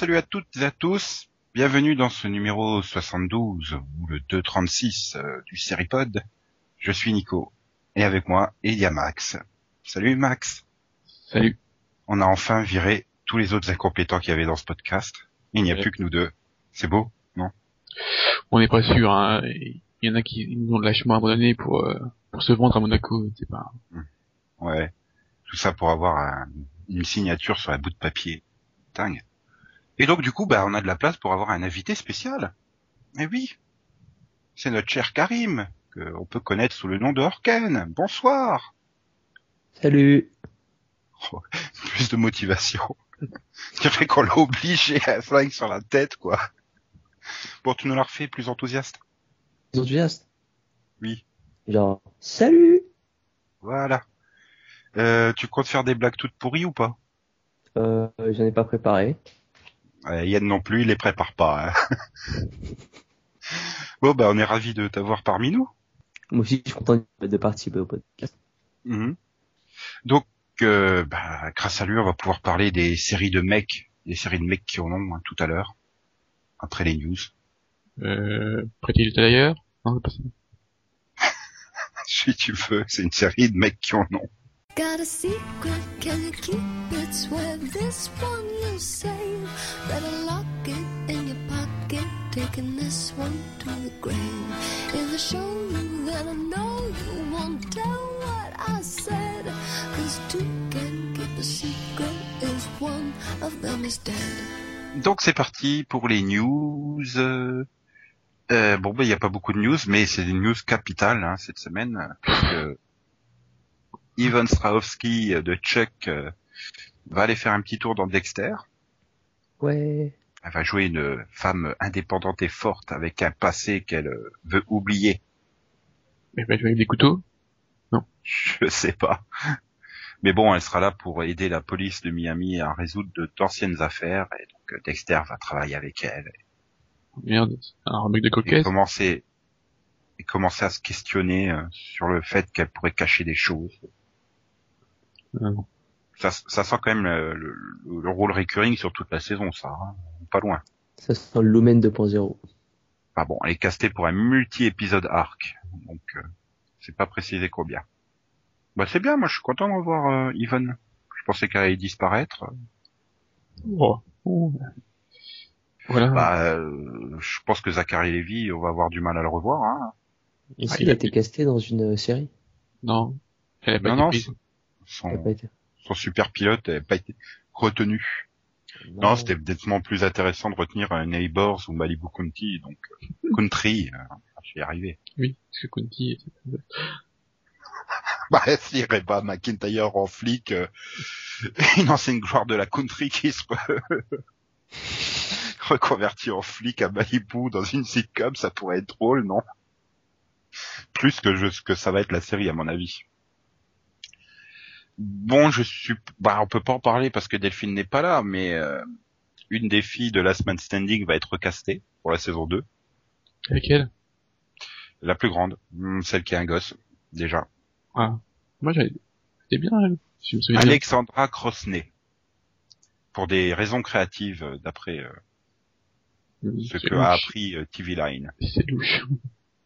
Salut à toutes et à tous. Bienvenue dans ce numéro 72 ou le 236 euh, du Seripod. Je suis Nico et avec moi il y a Max. Salut Max. Salut. On a enfin viré tous les autres incompétents qu'il y avait dans ce podcast. Il n'y a Ouais. plus que nous deux. C'est beau, non? On n'est pas sûr, hein. Il y en a qui nous ont lâchement abandonné pour, euh, pour se vendre à Monaco, c'est pas. Ouais. Tout ça pour avoir un- une signature sur un bout de papier. Dingue. Et donc du coup, bah, on a de la place pour avoir un invité spécial. Eh oui. C'est notre cher Karim, que on peut connaître sous le nom de Orken. Bonsoir. Salut. Plus de motivation. C'est vrai qu'on l'a obligé à flingue sur la tête, quoi. Bon, tu nous l'as refait plus enthousiaste. Enthousiaste? Oui. Genre, salut. Voilà. Euh, tu comptes faire des blagues toutes pourries ou pas? Euh, j'en ai pas préparé. Euh, Yann non plus, il les prépare pas. hein. bon, bah, on est ravis de t'avoir parmi nous. Moi aussi, je suis content de participer au podcast. Mhm. Donc, euh, bah, grâce à lui, on va pouvoir parler des séries de mecs, des séries de mecs qui en ont hein, tout à l'heure, après les news. Euh? Non, c'est pas ça. Si tu veux, c'est une série de mecs qui en ont. Got a secret, can you keep it? Swear this one you'll save. Better lock it in your pocket, taking this one to the grave. If I show you, then I know you won't tell what I said. Cause two can keep a secret if one of them is dead. Donc c'est parti pour les news. Euh, bon, bah, il n'y a pas beaucoup de news, mais c'est des news capitales hein, cette semaine. euh, Parce que Ivan Strahovski euh, de Chuck euh, va aller faire un petit tour dans Dexter. Ouais. Elle va jouer une femme indépendante et forte avec un passé qu'elle euh, veut oublier. Mais bah, tu vas avec des couteaux? Je sais pas. Mais bon, elle sera là pour aider la police de Miami à résoudre de- d'anciennes affaires. Et donc Dexter va travailler avec elle. Merde, un remake de et coquette. commencer et commencer à se questionner euh, sur le fait qu'elle pourrait cacher des choses. Ah. Ça, ça sent quand même le, le- le rôle recurring sur toute la saison, ça. hein. Pas loin. Ça sent le Lumen 2.0. Enfin bon, elle est castée pour un multi-épisode arc, donc euh, c'est pas précisé combien. Bah c'est bien, moi je suis content de revoir euh, Yvonne. Je pensais qu'elle allait disparaître. Oh. Oh. Voilà. Bah, euh, je pense que Zachary Levy, on va avoir du mal à le revoir. Hein. Et Ah, il a été casté dans une série? Non. Elle a pas Non, été non, Son, son super pilote n'a pas été retenu. Non, c'était nettement plus intéressant de retenir un Neighbors ou Malibu County, donc euh, Country, euh, je vais y arriver. Oui, parce que était... Bah, si Reba McIntyre en flic, euh, une ancienne gloire de la country qui se re- reconvertit en flic à Malibu dans une sitcom, ça pourrait être drôle, non? Plus que je, que ça va être la série, à mon avis. Bon, je suis, bah, on peut pas en parler parce que Delphine n'est pas là, mais euh, une des filles de Last Man Standing va être recastée pour la saison 2. Avec elle? La plus grande, Hmm, celle qui a un gosse, déjà. Ah. Moi, j'avais... C'était bien, elle. Je me souviens. Alexandra Crosney. Pour des raisons créatives, euh, d'après euh, ce C'est que a appris euh, TV Line. C'est louche.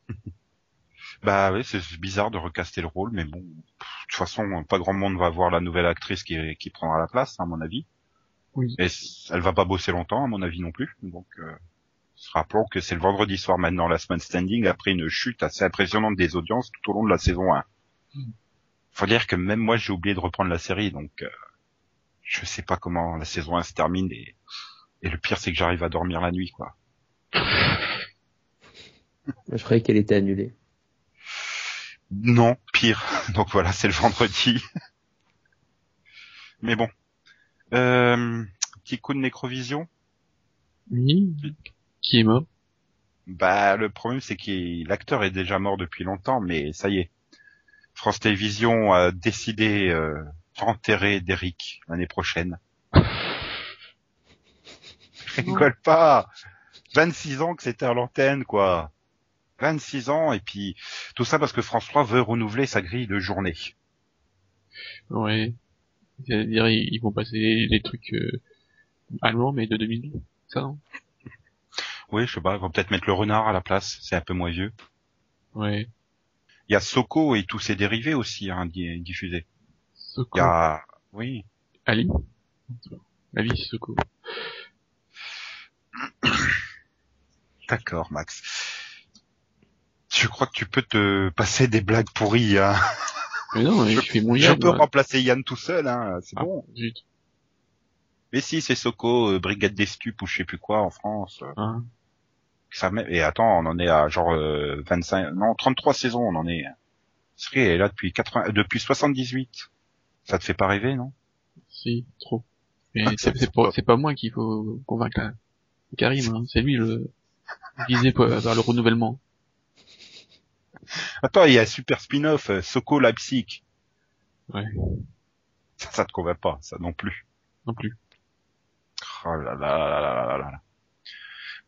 Bah oui, c'est bizarre de recaster le rôle, mais bon, pff, de toute façon, pas grand monde va voir la nouvelle actrice qui, qui prendra la place, à mon avis. Oui. Et elle va pas bosser longtemps, à mon avis non plus. Donc, euh, rappelons que c'est le vendredi soir maintenant, la semaine standing, après une chute assez impressionnante des audiences tout au long de la saison 1. Mm. Faut dire que même moi, j'ai oublié de reprendre la série, donc euh, je sais pas comment la saison 1 se termine. Et, et le pire, c'est que j'arrive à dormir la nuit, quoi. Je croyais qu'elle était annulée. Non, pire. Donc voilà, c'est le vendredi. Mais bon. Euh, petit coup de nécrovision. Oui. Qui est mort? Bah, le problème, c'est que l'acteur est déjà mort depuis longtemps, mais ça y est. France Télévisions a décidé euh, d'enterrer Derrick l'année prochaine. Rigole pas 26 ans que c'était à l'antenne, quoi 26 ans, et puis tout ça parce que François veut renouveler sa grille de journée. Ouais. C'est-à-dire, ils vont passer les trucs, euh, allemand, mais de 2000. Ça, non? Oui, je sais pas, ils vont peut-être mettre le renard à la place, c'est un peu moins vieux. Ouais. Il y a Soko et tous ses dérivés aussi, hein, di- diffusés. Soko. Il y a, oui, Ali vie, Soko. d'accord, Max. Je crois que tu peux te passer des blagues pourries, hein. Mais non, mais je fais mon Je Yann. peux remplacer Yann tout seul, hein, c'est Ah, bon. zut. Mais si, c'est Soko, euh, Brigade des Stupes ou je sais plus quoi en France. Hein. Ça. Et attends, on en est à genre euh, 25, non, 33 saisons, on en est. Sri est là depuis 80, euh, depuis 78. Ça te fait pas rêver, non? Si, trop. Mais Ah, c'est pas- pas, moi qu'il faut convaincre. C'est Karim, hein. c'est lui le visé vers le renouvellement. Attends, il y a un super spin-off, euh, Soko Leipzig. Ouais, Ça, ça te convainc pas, ça non plus. non plus. Oh là là là là là là là.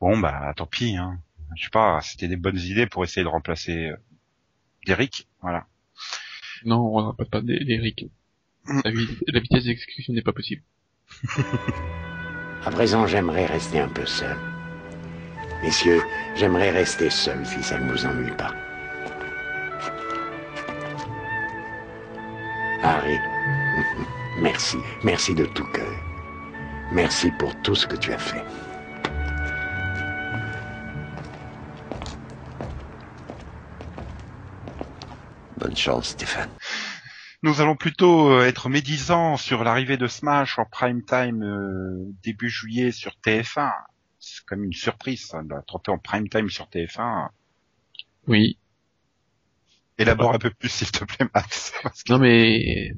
Bon bah tant pis, hein. Je sais pas, c'était des bonnes idées pour essayer de remplacer euh, Derrick, voilà. Non, on n'a pas pas d'E- d'Eric. Mm. La, la vitesse d'exécution n'est pas possible. À présent, j'aimerais rester un peu seul. Messieurs, j'aimerais rester seul si ça ne vous ennuie pas. Harry, merci, merci de tout cœur. Merci pour tout ce que tu as fait. Bonne chance, Stéphane. Nous allons plutôt euh, être médisants sur l'arrivée de Smash en prime time euh, début juillet sur TF1. C'est comme une surprise, ça, de la tromper en prime time sur TF1. Oui. Élabore un peu plus, s'il te plaît, Max. Parce que- Non mais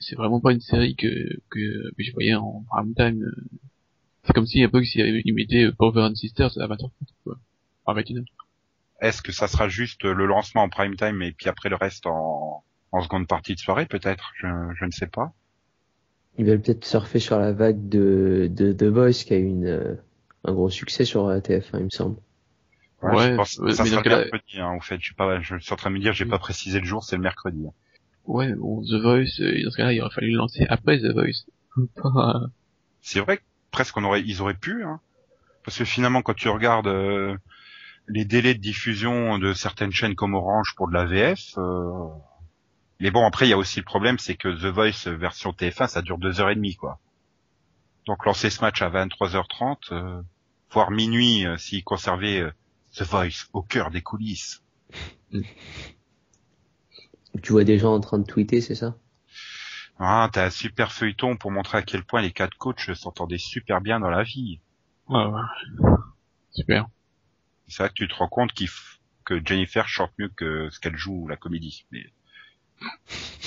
c'est vraiment pas une série que que, que je voyais en prime time. euh. C'est comme si un peu s'ils mettaient euh, Power and Sisters à 20h30 quoi. À 21h. Est-ce que ça sera juste le lancement en prime time et puis après le reste en, en seconde partie de soirée, peut-être? Je, je ne sais pas. Ils veulent peut-être surfer sur la vague de, de The Voice qui a eu une, euh, un gros succès sur euh, TF1, il me semble. Ouais, je pense que ça sera mercredi, hein, en fait. Je suis pas, je suis en train de me dire, j'ai Mm. pas précisé le jour, c'est le mercredi. Ouais, bon, The Voice, euh, dans ce cas-là, il aurait fallu le lancer après The Voice. Euh, C'est vrai que presque on aurait, ils auraient pu, hein. Parce que finalement, quand tu regardes euh, les délais de diffusion de certaines chaînes comme Orange pour de la VF, euh... mais bon, après, il y a aussi le problème, c'est que The Voice euh, version TF1, ça dure deux heures et demie, quoi. Donc lancer ce match à 23h30, euh, voire minuit, s'ils conservaient euh, The Voice au cœur des coulisses. Tu vois des gens en train de tweeter, c'est ça? Ah, t'as un super feuilleton pour montrer à quel point les quatre coachs s'entendaient super bien dans la vie. ouais, ouais. Super. C'est vrai que tu te rends compte f- que Jennifer chante mieux que ce qu'elle joue la comédie. Mais...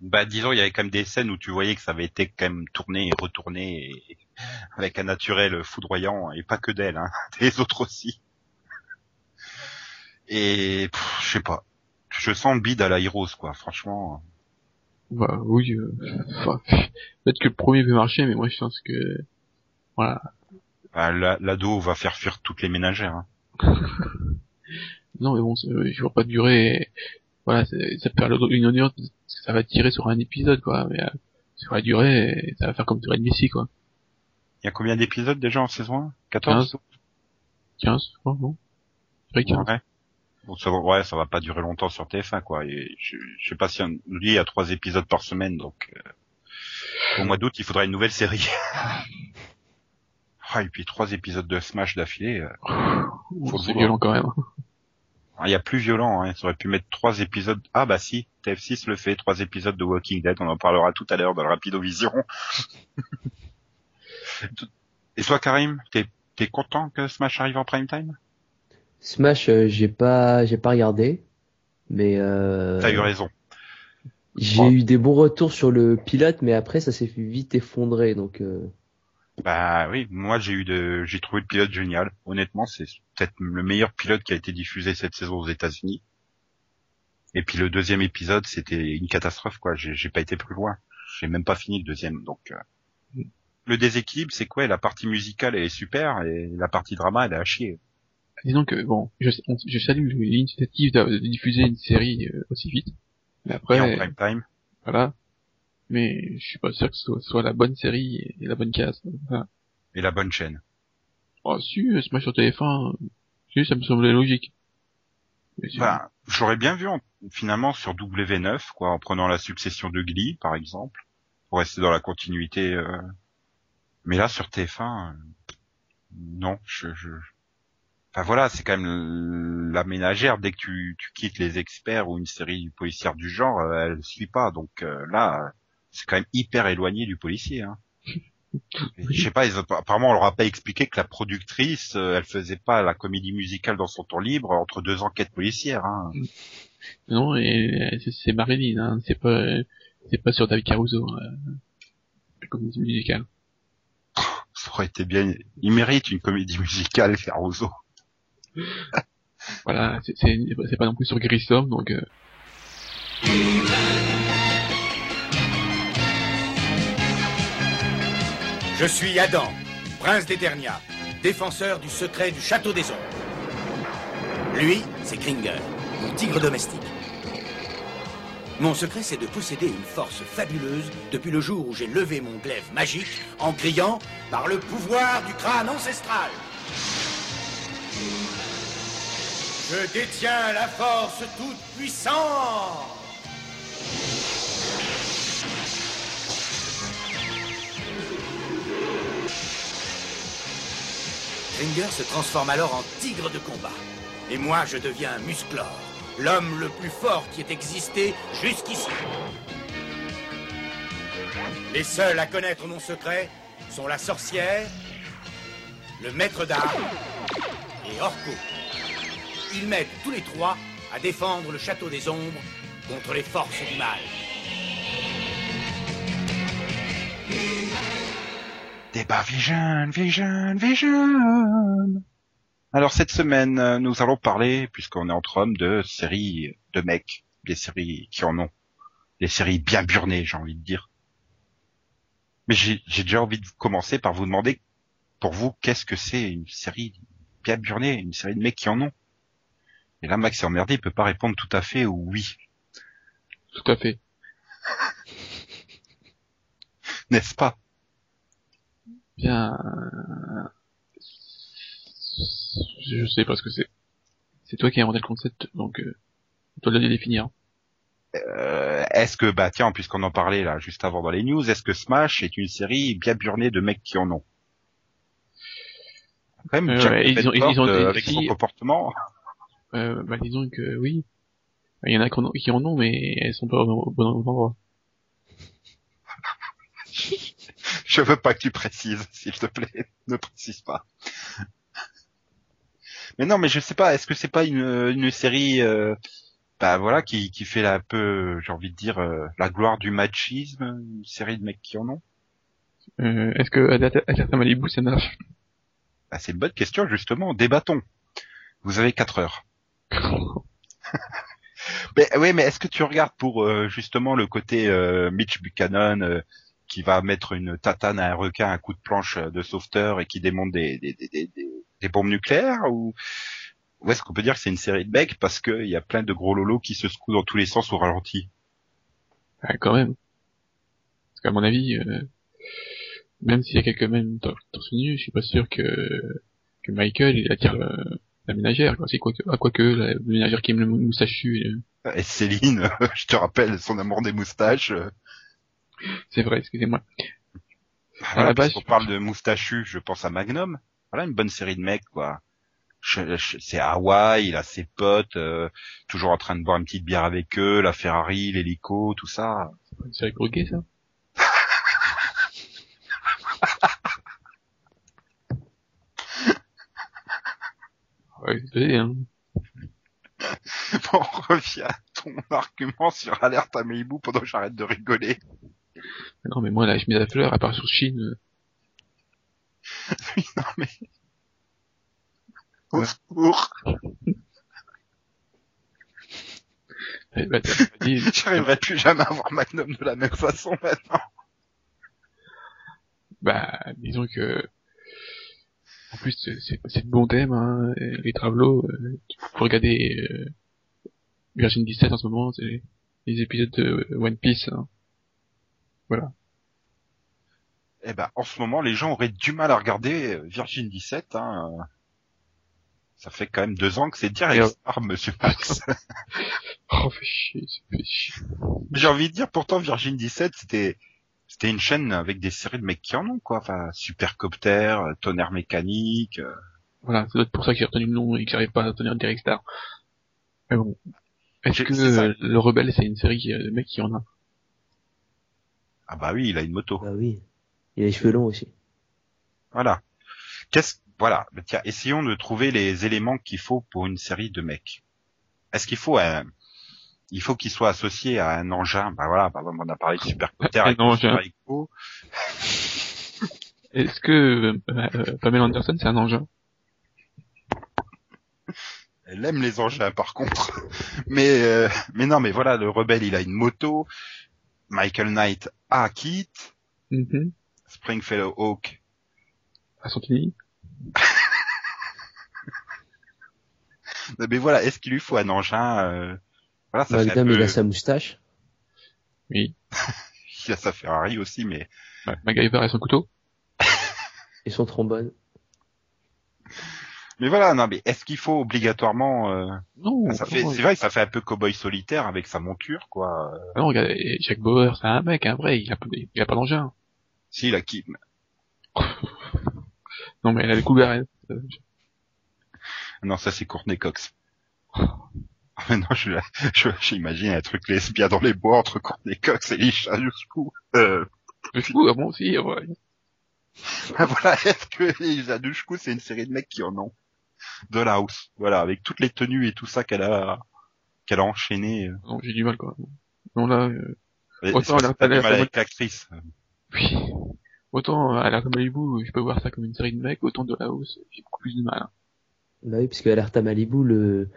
Bah disons, il y avait quand même des scènes où tu voyais que ça avait été quand même tourné et retourné et- avec un naturel foudroyant et pas que d'elle, hein, des autres aussi. Et je sais pas, je sens le bide à la Heroes quoi, franchement. Bah, oui, euh, enfin, peut-être que le premier peut marcher, mais moi, je pense que, voilà. Bah, la- L'ado va faire fuir toutes les ménagères. hein. Non, mais bon, euh, je vois pas durer, voilà, ça peut faire une audience, ça va tirer sur un épisode, quoi, mais, euh, sur la durée, ça va faire comme durée de Messi, quoi. Il y a combien d'épisodes déjà en saison 1 14 15, je crois, non? Dirais 15. Ouais. Donc ça va, ouais, ça va pas durer longtemps sur TF1 quoi. Et je, je sais pas si on lui il y a trois épisodes par semaine, donc euh, au mois d'août il faudra une nouvelle série. ah, et puis trois épisodes de Smash d'affilée. euh, c'est violent quand même. Ah, Il y a plus violent, hein. Ils auraient pu mettre trois épisodes. Ah bah si, TF6 le fait, trois épisodes de Walking Dead. On en parlera tout à l'heure dans le Rapido Vision. et toi Karim, t'es content que Smash arrive en prime time? Smash, euh, j'ai pas, j'ai pas regardé, mais euh, T'as eu raison. j'ai Oh. eu des bons retours sur le pilote, mais après ça s'est vite effondré, donc euh, Bah oui, moi j'ai eu de, j'ai trouvé le pilote génial. Honnêtement, c'est peut-être le meilleur pilote qui a été diffusé cette saison aux États-Unis. Et puis le deuxième épisode, c'était une catastrophe quoi. J'ai pas été plus loin. J'ai même pas fini le deuxième. Donc euh, le déséquilibre, c'est quoi? La partie musicale elle est super et la partie drama elle est à chier. Disons que, bon, je, on- je salue l'initiative de, de diffuser une série euh, aussi vite. Mais Et après, en prime time, voilà. mais je suis pas sûr que ce soit, soit la bonne série et la bonne case. Enfin, Et la bonne chaîne. Oh, si, Smash sur TF1, euh, si, ça me semblait logique. Bah, je l'aurais bien vu en- finalement sur W9, quoi, en prenant la succession de Glee, par exemple, pour rester dans la continuité. euh. Mais là, sur TF1, euh, non, je, je... Enfin voilà, c'est quand même la ménagère. Dès que tu, tu quittes les experts ou une série policière du genre, euh, elle suit pas. Donc euh, là, euh, c'est quand même hyper éloigné du policier. Hein. Je sais pas, ils apparemment on leur a pas expliqué que la productrice, euh, elle faisait pas la comédie musicale dans son temps libre entre deux enquêtes policières. Hein. Non, c'est- Marilyn, hein, c'est pas, c'est pas sur David Caruso, euh, la comédie musicale. Ça aurait été bien. Il mérite une comédie musicale, Caruso. Voilà, c'est pas non plus sur Grissom, donc euh, Je suis Adam, prince d'Eternia, défenseur du secret du château des ombres. Lui, c'est Kringer, mon tigre domestique. Mon secret, c'est de posséder une force fabuleuse depuis le jour où j'ai levé mon glaive magique en criant par le pouvoir du crâne ancestral. Je détiens la force toute puissante. Kringer se transforme alors en tigre de combat. Et moi, je deviens Musclor, l'homme le plus fort qui ait existé jusqu'ici. Les seuls à connaître mon secret sont la sorcière, le maître d'armes et Orko. Ils m'aident tous les trois à défendre le château des ombres contre les forces du mal. Débat Vision, Vision, Vision. Alors cette semaine, euh, nous allons parler, puisqu'on est entre hommes, de séries de mecs, des séries qui en ont, des séries bien burnées, j'ai envie de dire. Mais j'ai j'ai déjà envie de commencer par vous demander, pour vous, qu'est-ce que c'est une série bien burnée, une série de mecs qui en ont? Et là, Max est emmerdé, il peut pas répondre tout à fait ou oui, tout à fait. n'est-ce pas? Bien, je sais pas ce que c'est. C'est toi qui as inventé le concept, donc euh, toi de le définir. Euh, Est-ce que, bah tiens, puisqu'on en parlait là juste avant dans les news, est-ce que Smash est une série bien burnée de mecs qui en ont? Quand même, Euh, ouais, ils ont- ils ont- euh, avec si- son comportement. Euh, bah disons que oui. Il y en a qui en ont, qui en ont, mais elles sont pas au bon endroit. Je veux pas que tu précises, s'il te plaît. Ne précise pas. Mais non, mais je sais pas. Est-ce que c'est pas une, une série, euh, bah voilà, qui, qui fait un peu, j'ai envie de dire, euh, la gloire du machisme, une série de mecs qui en ont? Euh, Est-ce que Agatha Malibu ça marche? Bah, C'est une bonne question justement. Débattons. Vous avez quatre heures. Mais oui, mais est-ce que tu regardes pour euh, justement le côté euh, Mitch Buchanan euh, qui va mettre une tatane à un requin, un coup de planche euh, de sauveteur et qui démonte des, des, des, des, bombes nucléaires ou, ou est-ce qu'on peut dire que c'est une série de mecs parce qu'il y a plein de gros lolos qui se secouent dans tous les sens au ralenti? Ah, quand même. Parce qu'à mon avis, euh, même s'il y a quelques mêmes tor- torse nu, je suis pas sûr que, que Michael, il attire le- la ménagère, quoi. C'est quoi que, ah, quoique, la ménagère qui aime le mou- moustachu, euh, Et Céline, je te rappelle son amour des moustaches. C'est vrai, excusez-moi. Voilà, la base, puisqu'on parle de moustachu, je pense à Magnum. Voilà une bonne série de mecs, quoi. C'est Hawaï, il a ses potes, euh, toujours en train de boire une petite bière avec eux, la Ferrari, l'hélico, tout ça. C'est pas une série ça? Ouais, désolé, hein. Bon, on revient à ton argument sur Alerte à Malibu pendant que j'arrête de rigoler. Non, mais moi, la chemise à fleurs, à part sur Chine, euh, Oui, non mais... Au secours eh ben, pas dit- J'arriverai plus jamais à voir Magnum de la même façon maintenant. bah, disons que, en plus, c'est- de bons thèmes, hein, les travelots, euh, tu peux regarder, euh, Virgin 17 en ce moment, c'est les épisodes de One Piece, hein. Voilà. Eh ben, en ce moment, les gens auraient du mal à regarder euh, Virgin 17. Hein. euh. Ça fait quand même deux ans que c'est direct, Et, euh, Star, Monsieur Max. Oh, fait chier, ça fait chier. J'ai envie de dire, pourtant, Virgin 17, c'était c'était une chaîne avec des séries de mecs qui en ont, quoi. Enfin, Supercopter, Tonnerre Mécanique. euh. Voilà, c'est peut-être pour ça que j'ai retenu le nom et que j'arrive pas à retenir Derek Star. Mais bon. Est-ce que Le Rebelle, c'est une série de mecs qui en a Ah bah oui, il a une moto. Bah oui. Il a les cheveux longs aussi. Voilà. Qu'est-ce voilà, Mais tiens, essayons de trouver les éléments qu'il faut pour une série de mecs. Est-ce qu'il faut un il faut qu'il soit associé à un engin? Bah voilà, bah, on a parlé de Supercopter engin. Super Echo. Est-ce que euh, euh, Pamela Anderson, c'est un engin? Elle aime les engins par contre. Mais euh, mais non, mais voilà, le rebelle, il a une moto. Michael Knight a kit. Mhm. Springfellow Hawk. À Santini Mais voilà, est-ce qu'il lui faut un engin euh, Voilà, ça fait un Magnum, peu... il a sa moustache. Oui. il a sa Ferrari aussi, mais Ouais. MacGyver et son couteau Et son trombone. mais voilà, non, mais est-ce qu'il faut obligatoirement euh, Non, ça fait, c'est vrai, ça fait un peu cowboy solitaire avec sa monture, quoi. Ah non, regarde, Jack Bauer, c'est un mec, un vrai, il a, pas- il a pas d'engin. Si, la qui, Non, mais elle a des. Euh, non, ça c'est Courtney Cox. Mais non, je, je, j'imagine un truc lesbien dans les bois entre Courtney Cox et Lisha Dushku. Euh, Du coup, ah bon, si, ouais. ah, voilà, est-ce que Lisha Dushku, c'est une série de mecs qui en ont? Dollhouse, voilà, avec toutes les tenues et tout ça qu'elle a, qu'elle a enchaîné. euh. Non, j'ai du mal, quoi. Non, là, euh, Et Autant elle a- pas du mal avec l'actrice. oui. Autant, à la Malibu, je peux voir ça comme une série de mecs, autant de la hausse, j'ai beaucoup plus de mal. hein. Bah oui, parce que Alerte à Malibu, le,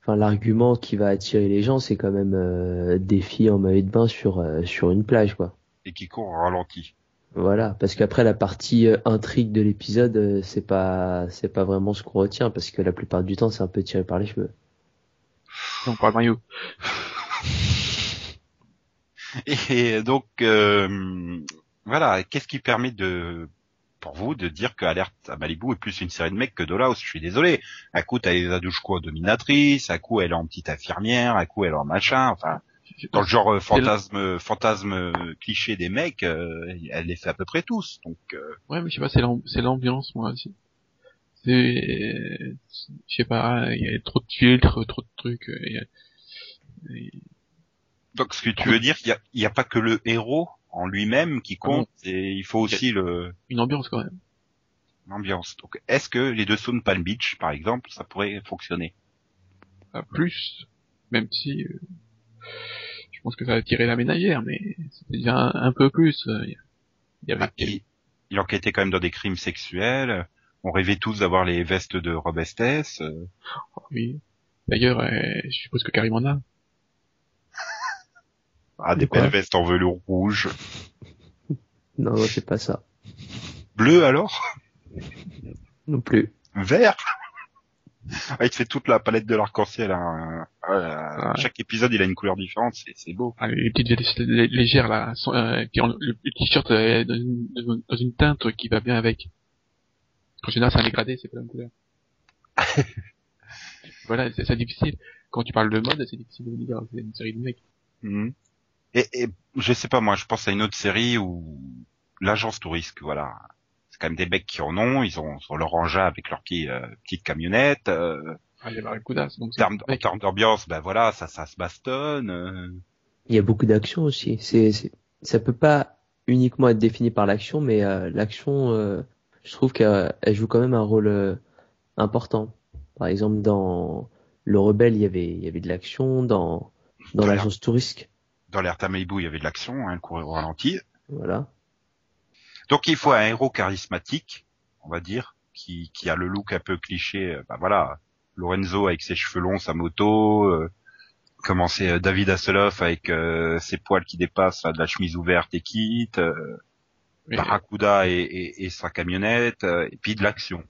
enfin, l'argument qui va attirer les gens, c'est quand même euh, des filles en maillot de bain sur euh, sur une plage, quoi. Et qui court au ralenti. Voilà, parce qu'après la partie euh, intrigue de l'épisode, euh, c'est pas c'est pas vraiment ce qu'on retient, parce que la plupart du temps, c'est un peu tiré par les cheveux. On parle Mario. Et donc, euh, voilà, qu'est-ce qui permet de, pour vous, de dire que Alerte à Malibu est plus une série de mecs que Dollhouse? Je suis désolé. À coup, t'as les Adushko en dominatrice, à coup, elle est en petite infirmière, à coup, elle est en machin, enfin, dans le genre euh, fantasme, fantasme euh, cliché des mecs, euh, elle les fait à peu près tous. Donc, euh, Ouais, mais je sais pas, c'est l'am- c'est l'ambiance, moi, aussi. C'est, je sais pas, il y a trop de filtres, trop de trucs, euh, et- et- donc, ce que tu veux dire, il y a, y a pas que le héros en lui-même qui compte, et il faut aussi le une ambiance quand même. l'ambiance. Donc, est-ce que les dessous de Palm Beach, par exemple, ça pourrait fonctionner? Pas plus, même si, euh, pense que ça va tirer la ménagère, mais c'est déjà un, un peu plus. euh, Il y avait Ah, il, il enquêtait quand même dans des crimes sexuels. On rêvait tous d'avoir les vestes de Rob Estes. euh. oui. D'ailleurs, euh, je suppose que Karim en a. Ah, des belles vestes en velours rouge. Non, c'est pas ça. Bleu alors? Non plus. Vert? Ah, Il te fait toute la palette de l'arc-en-ciel. hein. Euh, Ouais. Chaque épisode, il a une couleur différente. C'est, beau. Ah, les petites lé- légères là, sont, euh, puis le, t-shirt euh, dans, une, dans une teinte qui va bien avec. En général, c'est un dégradé, c'est pas la même couleur. voilà, c'est difficile. Quand tu parles de mode, c'est difficile de dire. C'est une série de mecs. Mhm. Et, et je sais pas, moi, je pense à une autre série où l'agence touriste, voilà. C'est quand même des mecs qui en ont. Ils ont, ils ont leur engin avec leur petit, euh, petite camionnette. Euh, Ah, il y a Barracudas, donc en termes, en d'ambiance, ben voilà, ça, ça se bastonne. euh. Il y a beaucoup d'action aussi. C'est, c'est, ça peut pas uniquement être défini par l'action, mais euh, l'action, euh, je trouve qu'elle elle joue quand même un rôle euh, important. Par exemple, dans Le Rebelle, il y avait, il y avait de l'action. Dans, dans l'agence touriste, Dans l'air Malibu, il y avait de l'action, hein, courir au ralenti. voilà. Donc il faut un héros charismatique, on va dire, qui, qui a le look un peu cliché. Bah voilà, Lorenzo avec ses cheveux longs, sa moto. Euh, comment c'est euh, David Hasselhoff avec euh, ses poils qui dépassent, là, de la chemise ouverte et quitte. Euh, Barracuda et, et, et sa camionnette, euh, et puis de l'action.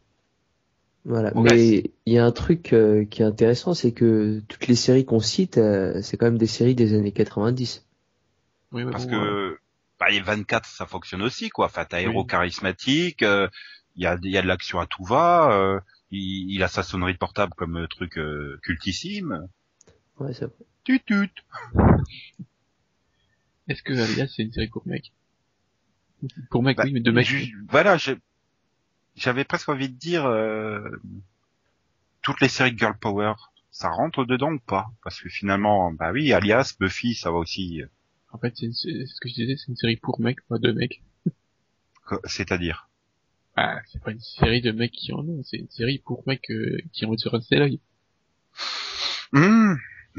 Voilà. Ouais, Mais il y a un truc euh, qui est intéressant, c'est que toutes les séries qu'on cite, euh, c'est quand même des séries des années 90. oui, mais Parce bon, que bah, les 24, ça fonctionne aussi, quoi. Enfin, t'as Oui. héros charismatique, euh, il y a, il y a de l'action à tout va, euh, il, il a sa sonnerie de portable comme euh, truc euh, cultissime. Ouais, c'est vrai. Tut tut. Est-ce que Alias c'est une série pour mecs? Pour mecs, Bah, oui, mais de mecs. ju- Voilà, j'ai- j'avais presque envie de dire euh, toutes les séries de Girl Power, ça rentre dedans ou pas? Parce que finalement, bah oui, Alias, Buffy, ça va aussi. En fait, c'est ce que je disais, c'est une série pour mecs, pas de mecs. C'est-à-dire? Ah, c'est pas une série de mecs qui en ont, c'est une série pour mecs euh, qui ont envie de se l'œil.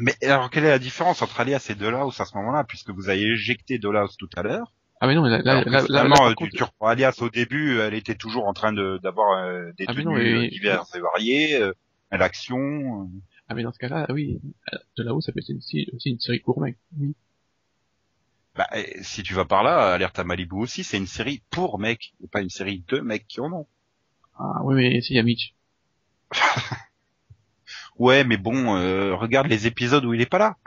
Mais alors, quelle est la différence entre Alias et Dollhouse à ce moment-là, puisque vous avez éjecté Dollhouse tout à l'heure? Ah mais non, mais là, là, là, là, contre, tu reprends Alias au début, elle était toujours en train de d'avoir euh, des Ah, tenues non, mais- euh, diverses et variées, euh, l'action. euh. ah mais dans ce cas-là, oui, euh, de là-haut, ça peut être aussi une série pour mecs. Oui. Bah, et si tu vas par là, Alerte à Malibu aussi, c'est une série pour mecs, et pas une série de mecs qui en ont. Ah oui, mais si, il y a Mitch. Ouais, mais bon, euh, regarde les épisodes où il est pas là.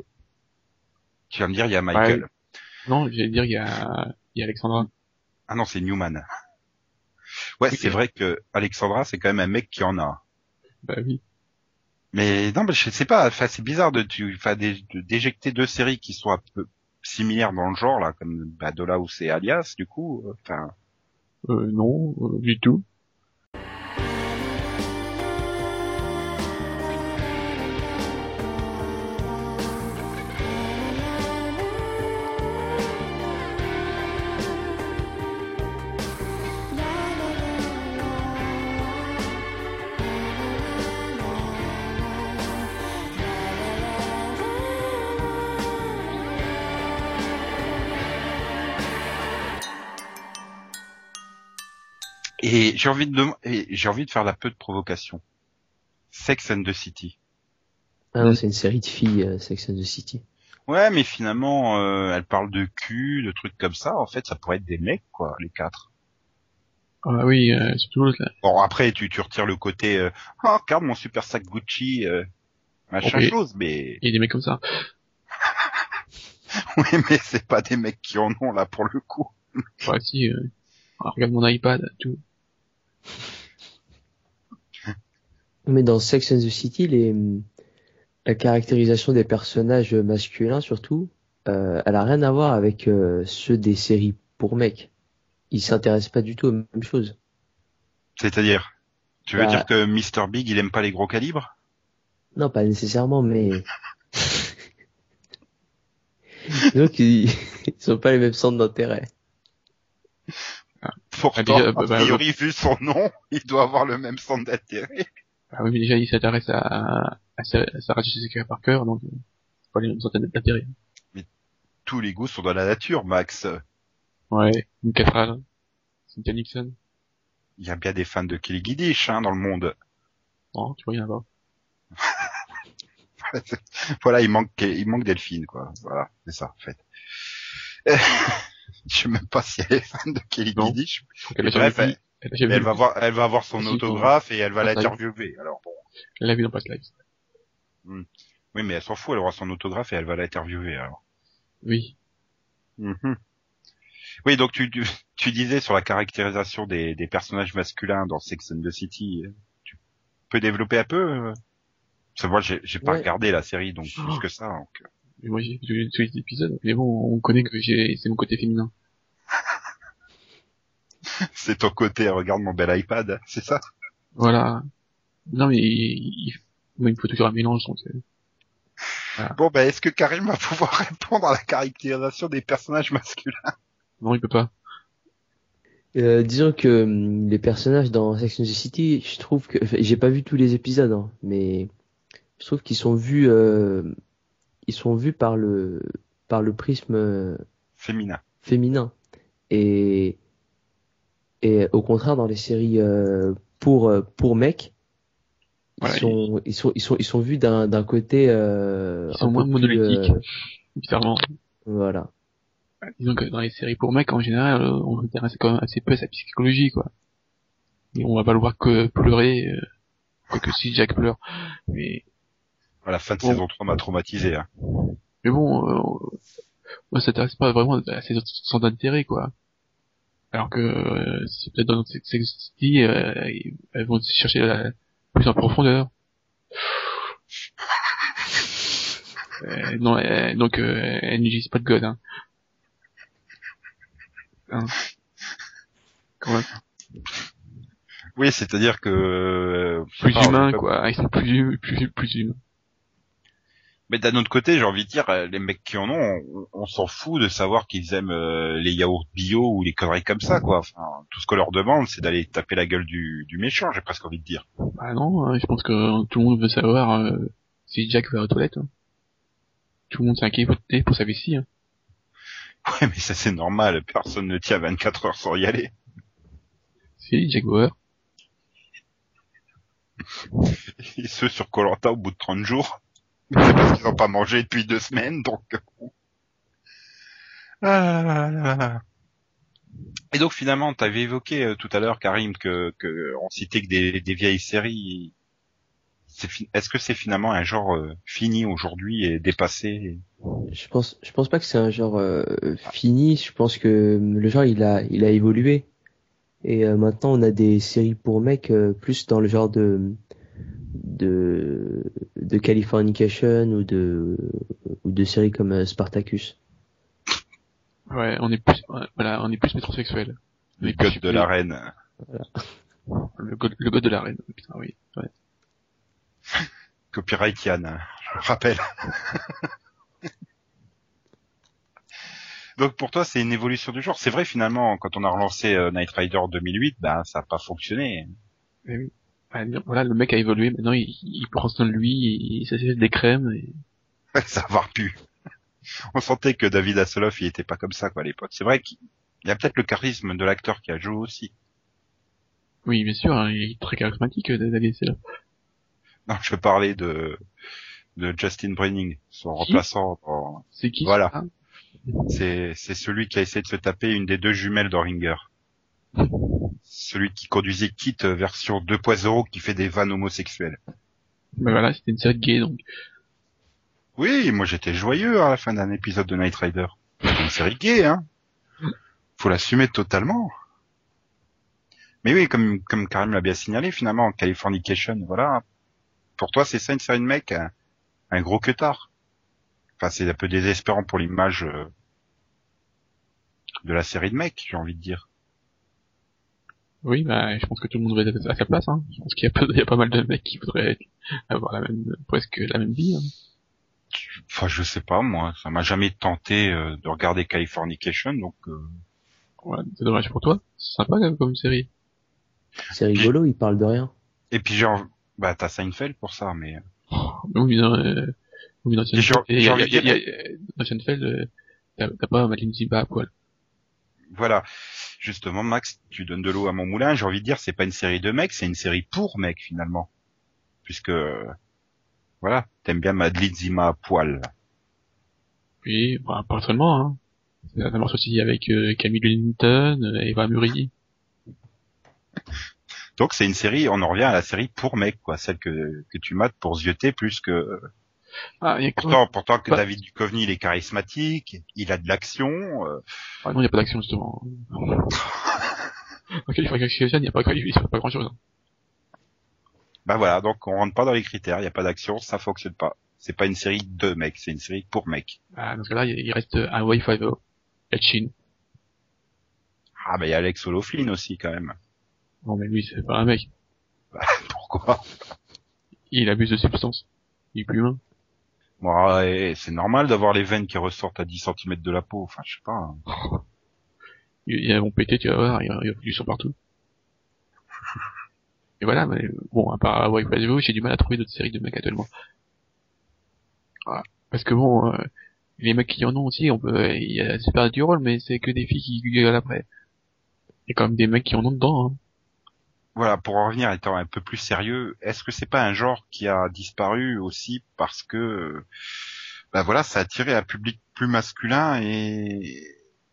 Tu vas me dire, il y a Michael. Non, j'allais dire, il y a, il y a Alexandra. Ah non, c'est Newman. Ouais, Oui. c'est vrai que Alexandra, c'est quand même un mec qui en a. Bah oui. Mais non, mais je sais pas. Enfin, c'est bizarre de tu, enfin, d'éjecter deux séries qui sont un peu similaires dans le genre là, comme bah, Dollhouse et Alias. Du coup, euh, enfin, Euh, non, euh, du tout. J'ai envie de dem- et j'ai envie de faire la peu de provocation. Sex and the City. Ah non, c'est une série de filles, euh, Sex and the City. Ouais, mais finalement, euh, elle parle de cul, de trucs comme ça. En fait, ça pourrait être des mecs, quoi, les quatre. Ah oui, euh, surtout l'autre là. Bon, après, tu, tu retires le côté, euh, oh, regarde mon super sac Gucci, euh, machin chose, mais, Il y a des mecs comme ça. oui, mais c'est pas des mecs qui en ont, là, pour le coup. Ouais, si, regarde mon iPad, tout. Mais dans Sex and the City, les, la caractérisation des personnages masculins, surtout, euh, elle a rien à voir avec euh, ceux des séries pour mecs. Ils s'intéressent pas du tout aux mêmes choses. C'est-à-dire, tu veux Bah. dire que Mr. Big, il aime pas les gros calibres? Non, pas nécessairement, mais donc ils, ils ont pas les mêmes centres d'intérêt. Pourtant, déjà, a bah, priori, vu son nom, il doit avoir le même centre d'intérêt. Ah oui, mais déjà, il s'intéresse à, à, Sa- à Sarah Jessica Parker, donc, euh, c'est pas les mêmes centaines d'intérêt. Tous les goûts sont dans la nature, Max. Ouais, une Catral, Cynthia Nixon. Il y a bien des fans de Kelly Giddish, hein, dans le monde. Non, tu vois, rien là-bas. Voilà, il manque, il manque Delphine, quoi. Voilà, c'est ça, en fait. Je sais même pas si elle est fan de Kelly. Je Et jamais bref. Elle Elle va voir, elle va avoir son autographe et elle va l'interviewer. Alors bon. Elle l'a vu dans Past Lives. Oui, mais elle s'en fout, elle aura son autographe et elle va l'interviewer, alors. Oui. Mhm. Oui, donc tu, tu, tu disais sur la caractérisation des, des personnages masculins dans Sex and the City, euh, tu peux développer un peu euh? Parce que moi, j'ai pas Ouais. regardé la série, donc Oh. plus que ça. donc, euh. Moi, j'ai vu tous les épisodes. Mais bon, on connaît que j'ai, c'est mon côté féminin. C'est ton côté, regarde mon bel iPad, c'est ça? Voilà. Non, mais il, il, moi, il faut toujours un mélange, donc, euh, Bon, ben, est-ce que Karim va pouvoir répondre à la caractérisation des personnages masculins? Non, il peut pas. Euh, disons que hum, les personnages dans Sex and the City, je trouve que j'ai pas vu tous les épisodes, hein, mais je trouve qu'ils sont vus, euh, ils sont vus par le par le prisme euh, Féminin. féminin et et au contraire dans les séries euh, pour euh, pour mecs, ils Ouais, sont ils sont ils sont ils sont vus d'un d'un côté euh, Ils sont moins monolithiques. euh, Bizarrement. voilà. Disons que dans les séries pour mecs, en général, on s'intéresse quand même assez peu à sa psychologie, quoi. Et on va pas le voir que pleurer, euh, quoique si Jack pleure. Mais, la fin de Bon. saison 3 m'a traumatisé. Hein. mais bon, euh, ça s'intéresse pas vraiment à autres centres d'intérêt quoi. Alors que euh, c'est peut-être dans notre Sex euh, elles vont chercher la, plus en profondeur. Euh, non, euh, donc euh, elles n'utilisent pas de God. Hein. Hein. Quand même. Oui, c'est-à-dire que euh, Plus pas, on peut- quoi, ils sont plus plus plus humains. Mais d'un autre côté, j'ai envie de dire, euh, les mecs qui en ont, on, on s'en fout de savoir qu'ils aiment euh, les yaourts bio ou les conneries comme ça, quoi. Enfin, tout ce qu'on leur demande, c'est d'aller taper la gueule du, du méchant, j'ai presque envie de dire. Bah non, hein, je pense que tout le monde veut savoir euh, si Jack va aux toilettes. hein. Tout le monde s'est inquiété pour sa vessie. Hein. Ouais, mais ça c'est normal, personne ne tient 24 heures sans y aller. Si, Jack Bauer. Et ceux sur Colanta au bout de 30 jours, parce qu'ils n'ont pas mangé depuis deux semaines, donc... euh, Ah là là là là. Et donc finalement, tu avais évoqué euh, tout à l'heure, Karim, que, que on citait que des, des vieilles séries. Est-ce que c'est finalement un genre euh, fini aujourd'hui et dépassé? Je pense, je pense pas que c'est un genre euh, fini. Je pense que le genre il a, il a évolué. Et euh, maintenant on a des séries pour mecs euh, plus dans le genre de de de Californication ou de ou de séries comme euh, Spartacus. Ouais, on est plus, voilà, on est plus métrosexuel. On Le god de la reine. Le god, le god de la reine. Putain, oui. Ouais. Copyright Yann, hein, je le rappelle. Donc pour toi, c'est une évolution du genre. C'est vrai finalement, quand on a relancé euh, Knight Rider 2008, ben ça n'a pas fonctionné. Mais oui. Voilà, le mec a évolué. Maintenant, il, il prend soin de lui, il s'achète des crèmes. Et... ça va plus. On sentait que David Hasselhoff, il était pas comme ça quoi à l'époque. C'est vrai qu'il y a peut-être le charisme de l'acteur qui a joué aussi. Oui, bien sûr, hein, il est très charismatique, euh, David là. Non, je parlais de de Justin Brenning, son Qui? remplaçant. C'est qui? Voilà. ça C'est c'est celui qui a essayé de se taper une des deux jumelles d'Oringer. Celui qui conduisait Kit euh, version 2.0 qui fait des vannes homosexuelles. Bah voilà, c'était une série de gays, donc. Oui, moi j'étais joyeux à la fin d'un épisode de Night Rider. C'est une série gay, hein. Faut l'assumer totalement. Mais oui, comme, comme Karim l'a bien signalé, finalement, Californication, voilà. Pour toi, c'est ça une série de mecs, un, un gros queutard. Enfin, c'est un peu désespérant pour l'image euh, de la série de mecs, j'ai envie de dire. Oui, bah, je pense que tout le monde va être à sa place, hein. Je pense qu'il y a pas, il y a pas mal de mecs qui voudraient avoir la même, presque la même vie, hein. Enfin, je sais pas, moi, ça m'a jamais tenté euh, de regarder Californication, donc euh, Ouais, c'est dommage pour toi. C'est sympa, quand même, comme série. C'est rigolo, il parle de rien. et puis genre, bah t'as Seinfeld pour ça, mais Mais oui, dans, euh, oui, dans J'ai- Seinfeld, j'ai il y a- envie de il y a- dire- il y a- euh, dans Seinfeld, euh, t'as t'as pas Madeline Ziba à poil. Voilà. Justement, Max, tu donnes de l'eau à mon moulin. J'ai envie de dire, c'est pas une série de mecs, c'est une série pour mecs finalement, puisque voilà, t'aimes bien Madeleine Zima à poil. Oui, bah, pas seulement, hein. Ça marche aussi avec euh, Camille Linton, euh, Eva Murray. Donc c'est une série, on en revient à la série pour mecs, quoi, celle que que tu mates pour zioter plus que. Ah, il y a quand Pourtant, pourtant que Bah. David Duchovny, il est charismatique, il a de l'action. euh, Ah non, il n'y a pas d'action, justement. ok, il faut il n'y a pas, il passe pas grand chose. Bah voilà, donc on rentre pas dans les critères, il y a pas d'action, ça fonctionne pas. C'est pas une série de mecs, c'est une série pour mecs. Ah, dans ce cas-là, il reste un Wi-Fi La Chine. Ah bah il y a Alex Oloflin aussi quand même. Non, mais lui, c'est pas un mec. Pourquoi? Il abuse de substances. Il est plus humain. Bon, ouais, c'est normal d'avoir les veines qui ressortent à 10 cm de la peau. Enfin, je sais pas. hein. Il, il a vont péter, tu vas voir, il y a, du sang partout. Et voilà, mais bon, à part Hawaii Five-O, j'ai du mal à trouver d'autres séries de mecs actuellement. Voilà. Parce que bon, euh, les mecs qui en ont aussi, on peut, il y a super du rôle, mais c'est que des filles qui gueulent après. Il y a quand même des mecs qui en ont dedans, hein. Voilà, pour en revenir étant un peu plus sérieux, est-ce que c'est pas un genre qui a disparu aussi parce que, bah voilà, ça a attiré un public plus masculin et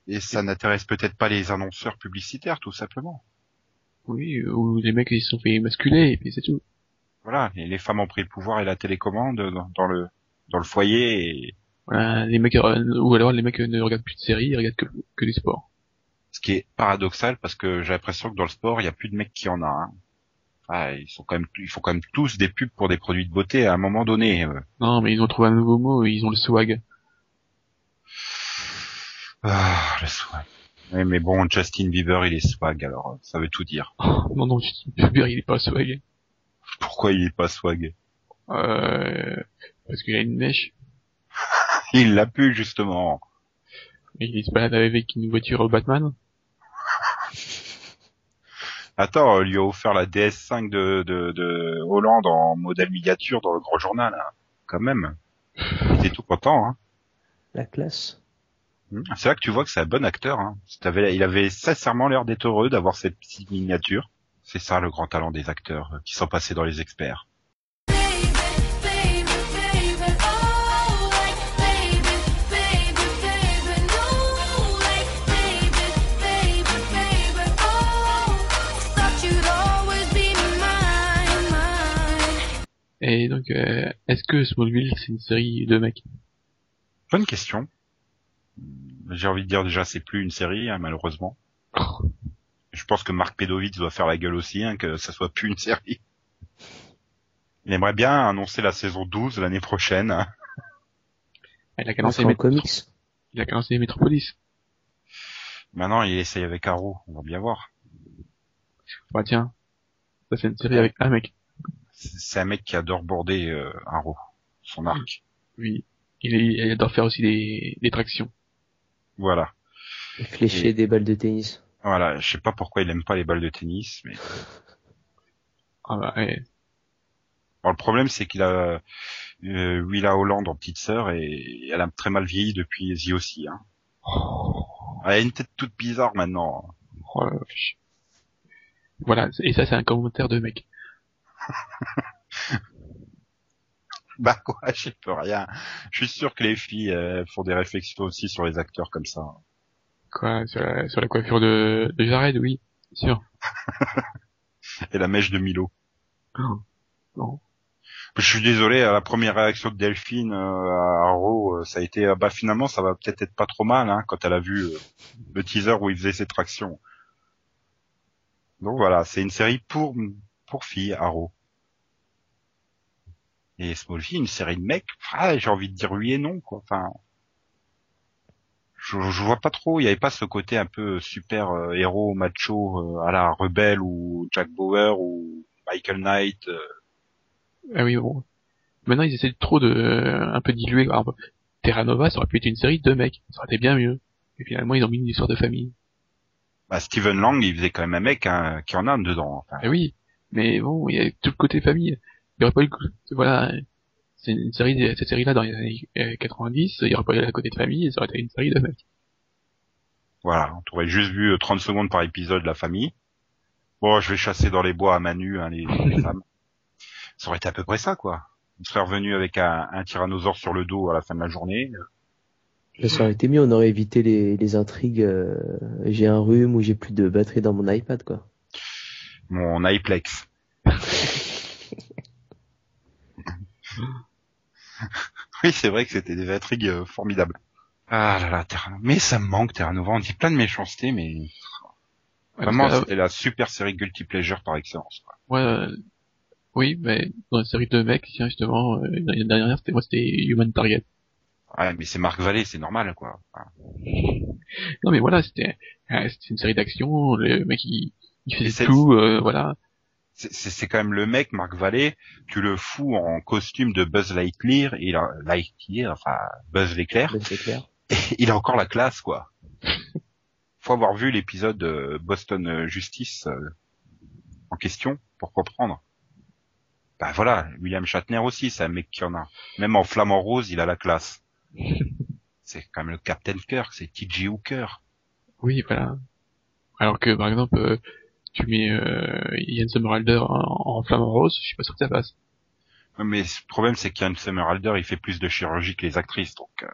et ça n'intéresse peut-être pas les annonceurs publicitaires, tout simplement. Oui, ou les mecs ils se sont fait masculer, et puis c'est tout. Voilà, et les femmes ont pris le pouvoir et la télécommande dans, dans le dans le foyer et Voilà, les mecs, euh, ou alors les mecs ne regardent plus de séries, ils regardent que, que du sport. Ce qui est paradoxal parce que j'ai l'impression que dans le sport, il y a plus de mecs qui en a. Hein. Enfin, ils sont quand même, ils font quand même tous des pubs pour des produits de beauté à un moment donné. euh. Non, mais ils ont trouvé un nouveau mot, ils ont le swag. Ah, le swag. Ouais, mais bon, Justin Bieber, il est swag, alors euh, ça veut tout dire. Oh, non, non, Justin Bieber, il est pas swag. Pourquoi il est pas swag? Euh, parce qu'il a une mèche. Il l'a pu justement. Et il se balade avec une voiture au Batman. Attends, on lui a offert la DS5 de, de, de Hollande en modèle miniature dans le grand journal, hein. quand même. Il était tout content. Hein. La classe. C'est là que tu vois que c'est un bon acteur. Hein. Il avait sincèrement l'air d'être heureux d'avoir cette petite miniature. C'est ça le grand talent des acteurs euh, qui sont passés dans les experts. Et donc, euh, est-ce que Smallville, c'est une série de mecs? Bonne question. J'ai envie de dire déjà c'est plus une série hein, malheureusement. Je pense que Marc Pedovitz doit faire la gueule aussi, hein, que ça soit plus une série. Il aimerait bien annoncer la saison 12 l'année prochaine. hein. Il a qu'à lancer en Met- comics. il a qu'à lancer Metropolis. Maintenant, il essaye avec Arrow, on va bien voir. Bah tiens, ça c'est une série avec un mec. C'est c'est un mec qui adore border euh, Arrow, son arc. Oui, il, est- il adore faire aussi des, des tractions. Voilà. Et Flécher Et- des balles de tennis. Voilà, je sais pas pourquoi il aime pas les balles de tennis, mais Ah bah ouais. Bon, le problème c'est qu'il a euh, Willa Holland en petite sœur et elle a très mal vieilli depuis The aussi. Hein. Elle a une tête toute bizarre maintenant. Oh la vache. Voilà, et ça c'est un commentaire de mec. Bah quoi, je peux rien. Je suis sûr que les filles euh, font des réflexions aussi sur les acteurs comme ça. Quoi, sur la, sur la coiffure de, de Jared, oui, sûr. Et la mèche de Milo. Oh, non. Je suis désolé, la première réaction de Delphine euh, à Arrow, euh, ça a été ah bah finalement ça va peut-être être pas trop mal hein, quand elle a vu euh, le teaser où il faisait ses tractions. Donc voilà, c'est une série pour pour filles Arrow. Et Smallville, une série de mecs, ah, j'ai envie de dire oui et non quoi. Enfin, je, je vois pas trop. Il y avait pas ce côté un peu super euh, héros macho euh, à la Rebelle ou Jack Bauer ou Michael Knight. euh, Ah oui, bon. Maintenant ils essaient trop de, euh, un peu diluer. Alors, Terra Nova, ça aurait pu être une série de mecs. Ça aurait été bien mieux. Et finalement ils ont mis une histoire de famille. Bah, Steven Lang, il faisait quand même un mec hein, qui en a dedans. Enfin, Ah oui, mais bon, il y a tout le côté famille. Il y aurait pas eu, voilà, c'est une série, cette série-là dans les années euh, 90, il y aurait pas eu la côté de famille, et ça aurait été une série de mecs. Voilà, on aurait juste vu euh, 30 secondes par épisode la famille. Bon, je vais chasser dans les bois à Manu, hein, les, les femmes. Ça aurait été à peu près ça, quoi. On serait revenu avec un, un tyrannosaure sur le dos à la fin de la journée. Ça aurait été mieux, on aurait évité les, les intrigues. euh, j'ai un rhume ou j'ai plus de batterie dans mon iPad, quoi. Mon iPlex. oui, c'est vrai que c'était des intrigues euh, formidables. Ah là là, Terra Nova. Mais ça me manque, Terra Nova. On dit plein de méchanceté, mais vraiment, que, c'était la super série guilty pleasure par excellence. quoi. ouais, euh, oui, mais dans une série de mecs, tiens, justement, euh, l'année dernière, c'était, moi, c'était Human Target. Ouais, mais c'est Marc Vallée, c'est normal, quoi. Enfin, Non, mais voilà, c'était, euh, c'était une série d'action, le mec, il, il tout, euh, voilà. c'est- c'est c'est quand même le mec, Marc Vallée, tu le fous en costume de Buzz Lightyear, il a, Lightyear, enfin, Buzz l'éclair, Ben, c'est clair. et il a encore la classe, quoi. Faut avoir vu l'épisode euh, Boston euh, Justice euh, en question pour comprendre. Bah voilà, William Shatner aussi, c'est un mec qui en a. Même en flamant rose, il a la classe. c'est quand même le Captain Kirk, c'est T.J. Hooker. Oui, voilà. Alors que, par exemple, euh, tu mets euh, Ian Somerhalder en, en flamant rose, je suis pas sûr que ça passe. Mais le problème, c'est qu'Ian Somerhalder, il fait plus de chirurgie que les actrices, donc euh,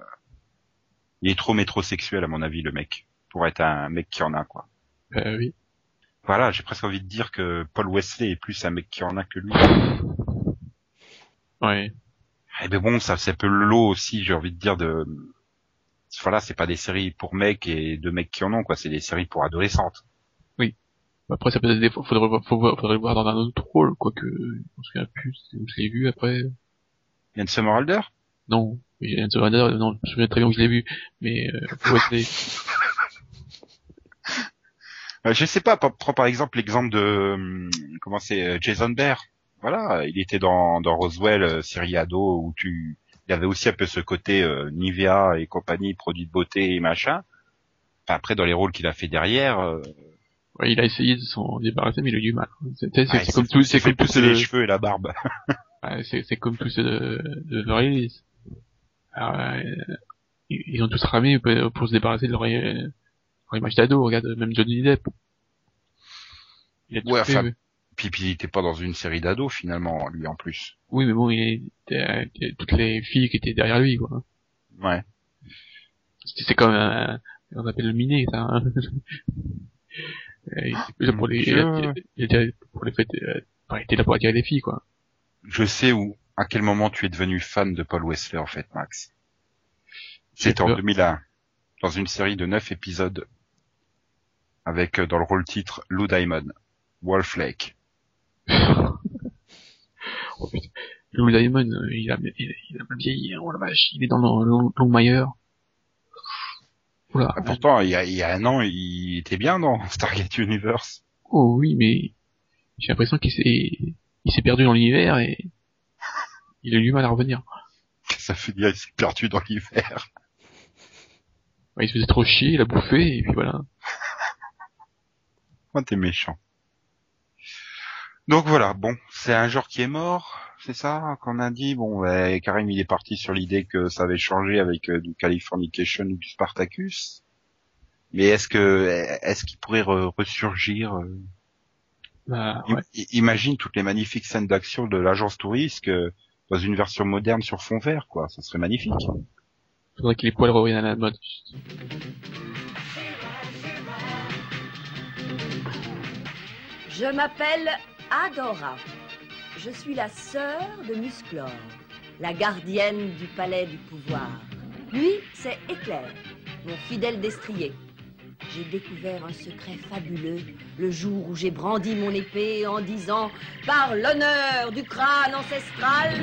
il est trop métrosexuel à mon avis, le mec, pour être un mec qui en a quoi. Euh, oui. Voilà, j'ai presque envie de dire que Paul Wesley est plus un mec qui en a que lui. Ouais. Eh ben bon, ça c'est un peu le lot aussi, j'ai envie de dire de. Voilà, c'est pas des séries pour mecs et de mecs qui en ont quoi, c'est des séries pour adolescentes. Après, ça peut être des fois, faudrait, faudrait le voir dans un autre rôle, quoique, je me souviens plus, je l'ai vu après. Yann Somerhalder Non, y un Surrender, non, je me souviens très bien où je l'ai vu, mais, euh, essayer. Euh, Je sais pas, prends par exemple l'exemple de hum, comment c'est euh, Jason Bear. Voilà, il était dans dans Roswell, euh, série ado où tu il y avait aussi un peu ce côté euh, Nivea et compagnie, produits de beauté et machin. Enfin, après dans les rôles qu'il a fait derrière, euh, Ouais, il a essayé de s'en débarrasser, mais il a eu du mal. C'est c'est- ouais, comme tout, c'est comme ce, les cheveux et la barbe. ouais, c'est comme tout ce de, de leur Hills. Alors, euh, ils ont tous ramé pour, pour se débarrasser de leur, euh, leur image d'ado. Regarde, même Johnny Depp. Il a tout Ouais, fait, enfin. Puis, puis il était pas dans une série d'ados finalement, lui en plus. Oui, mais bon, il était, euh, toutes les filles qui étaient derrière lui, quoi. Ouais. C'est comme un, on appelle le miné, ça. hein. Il était plus là pour les, Dieu. il était pour les fêtes, enfin, il était là pour attirer les filles, quoi. Je sais où, à quel moment tu es devenu fan de Paul Wesley en fait, Max. C'était en peur. 2001, dans une série de neuf épisodes, avec euh, dans le rôle titre Lou Diamond, Wolf Lake. Oh. Lou Diamond, euh, il a, il, il a vieilli, hein, oh la vache, il est dans le Long, Longmire. Oula. Ah, pourtant, il y, a, il y a un an, il était bien dans Stargate Universe. Oh oui, mais j'ai l'impression qu'il s'est, il s'est perdu dans l'univers et il a eu du mal à revenir. Ça fait dire, il s'est perdu dans l'hiver. Ouais, il se faisait trop chier, il a bouffé et puis voilà. Oh, t'es méchant. Donc voilà, bon, c'est un genre qui est mort, c'est ça qu'on a dit. Bon, ben, Karim il est parti sur l'idée que ça avait changé avec euh, du Californication ou du Spartacus. Mais est-ce que est-ce qu'il pourrait re- ressurgir euh, Bah, im- ouais. i- Imagine toutes les magnifiques scènes d'action de l'agence touriste euh, dans une version moderne sur fond vert, quoi. Ça serait magnifique. Faudrait que les poils reviennent à la mode. Je m'appelle Adora. Je suis la sœur de Musclor, la gardienne du palais du pouvoir. Lui, c'est Éclair, mon fidèle destrier. J'ai découvert un secret fabuleux le jour où j'ai brandi mon épée en disant Par l'honneur du crâne ancestral.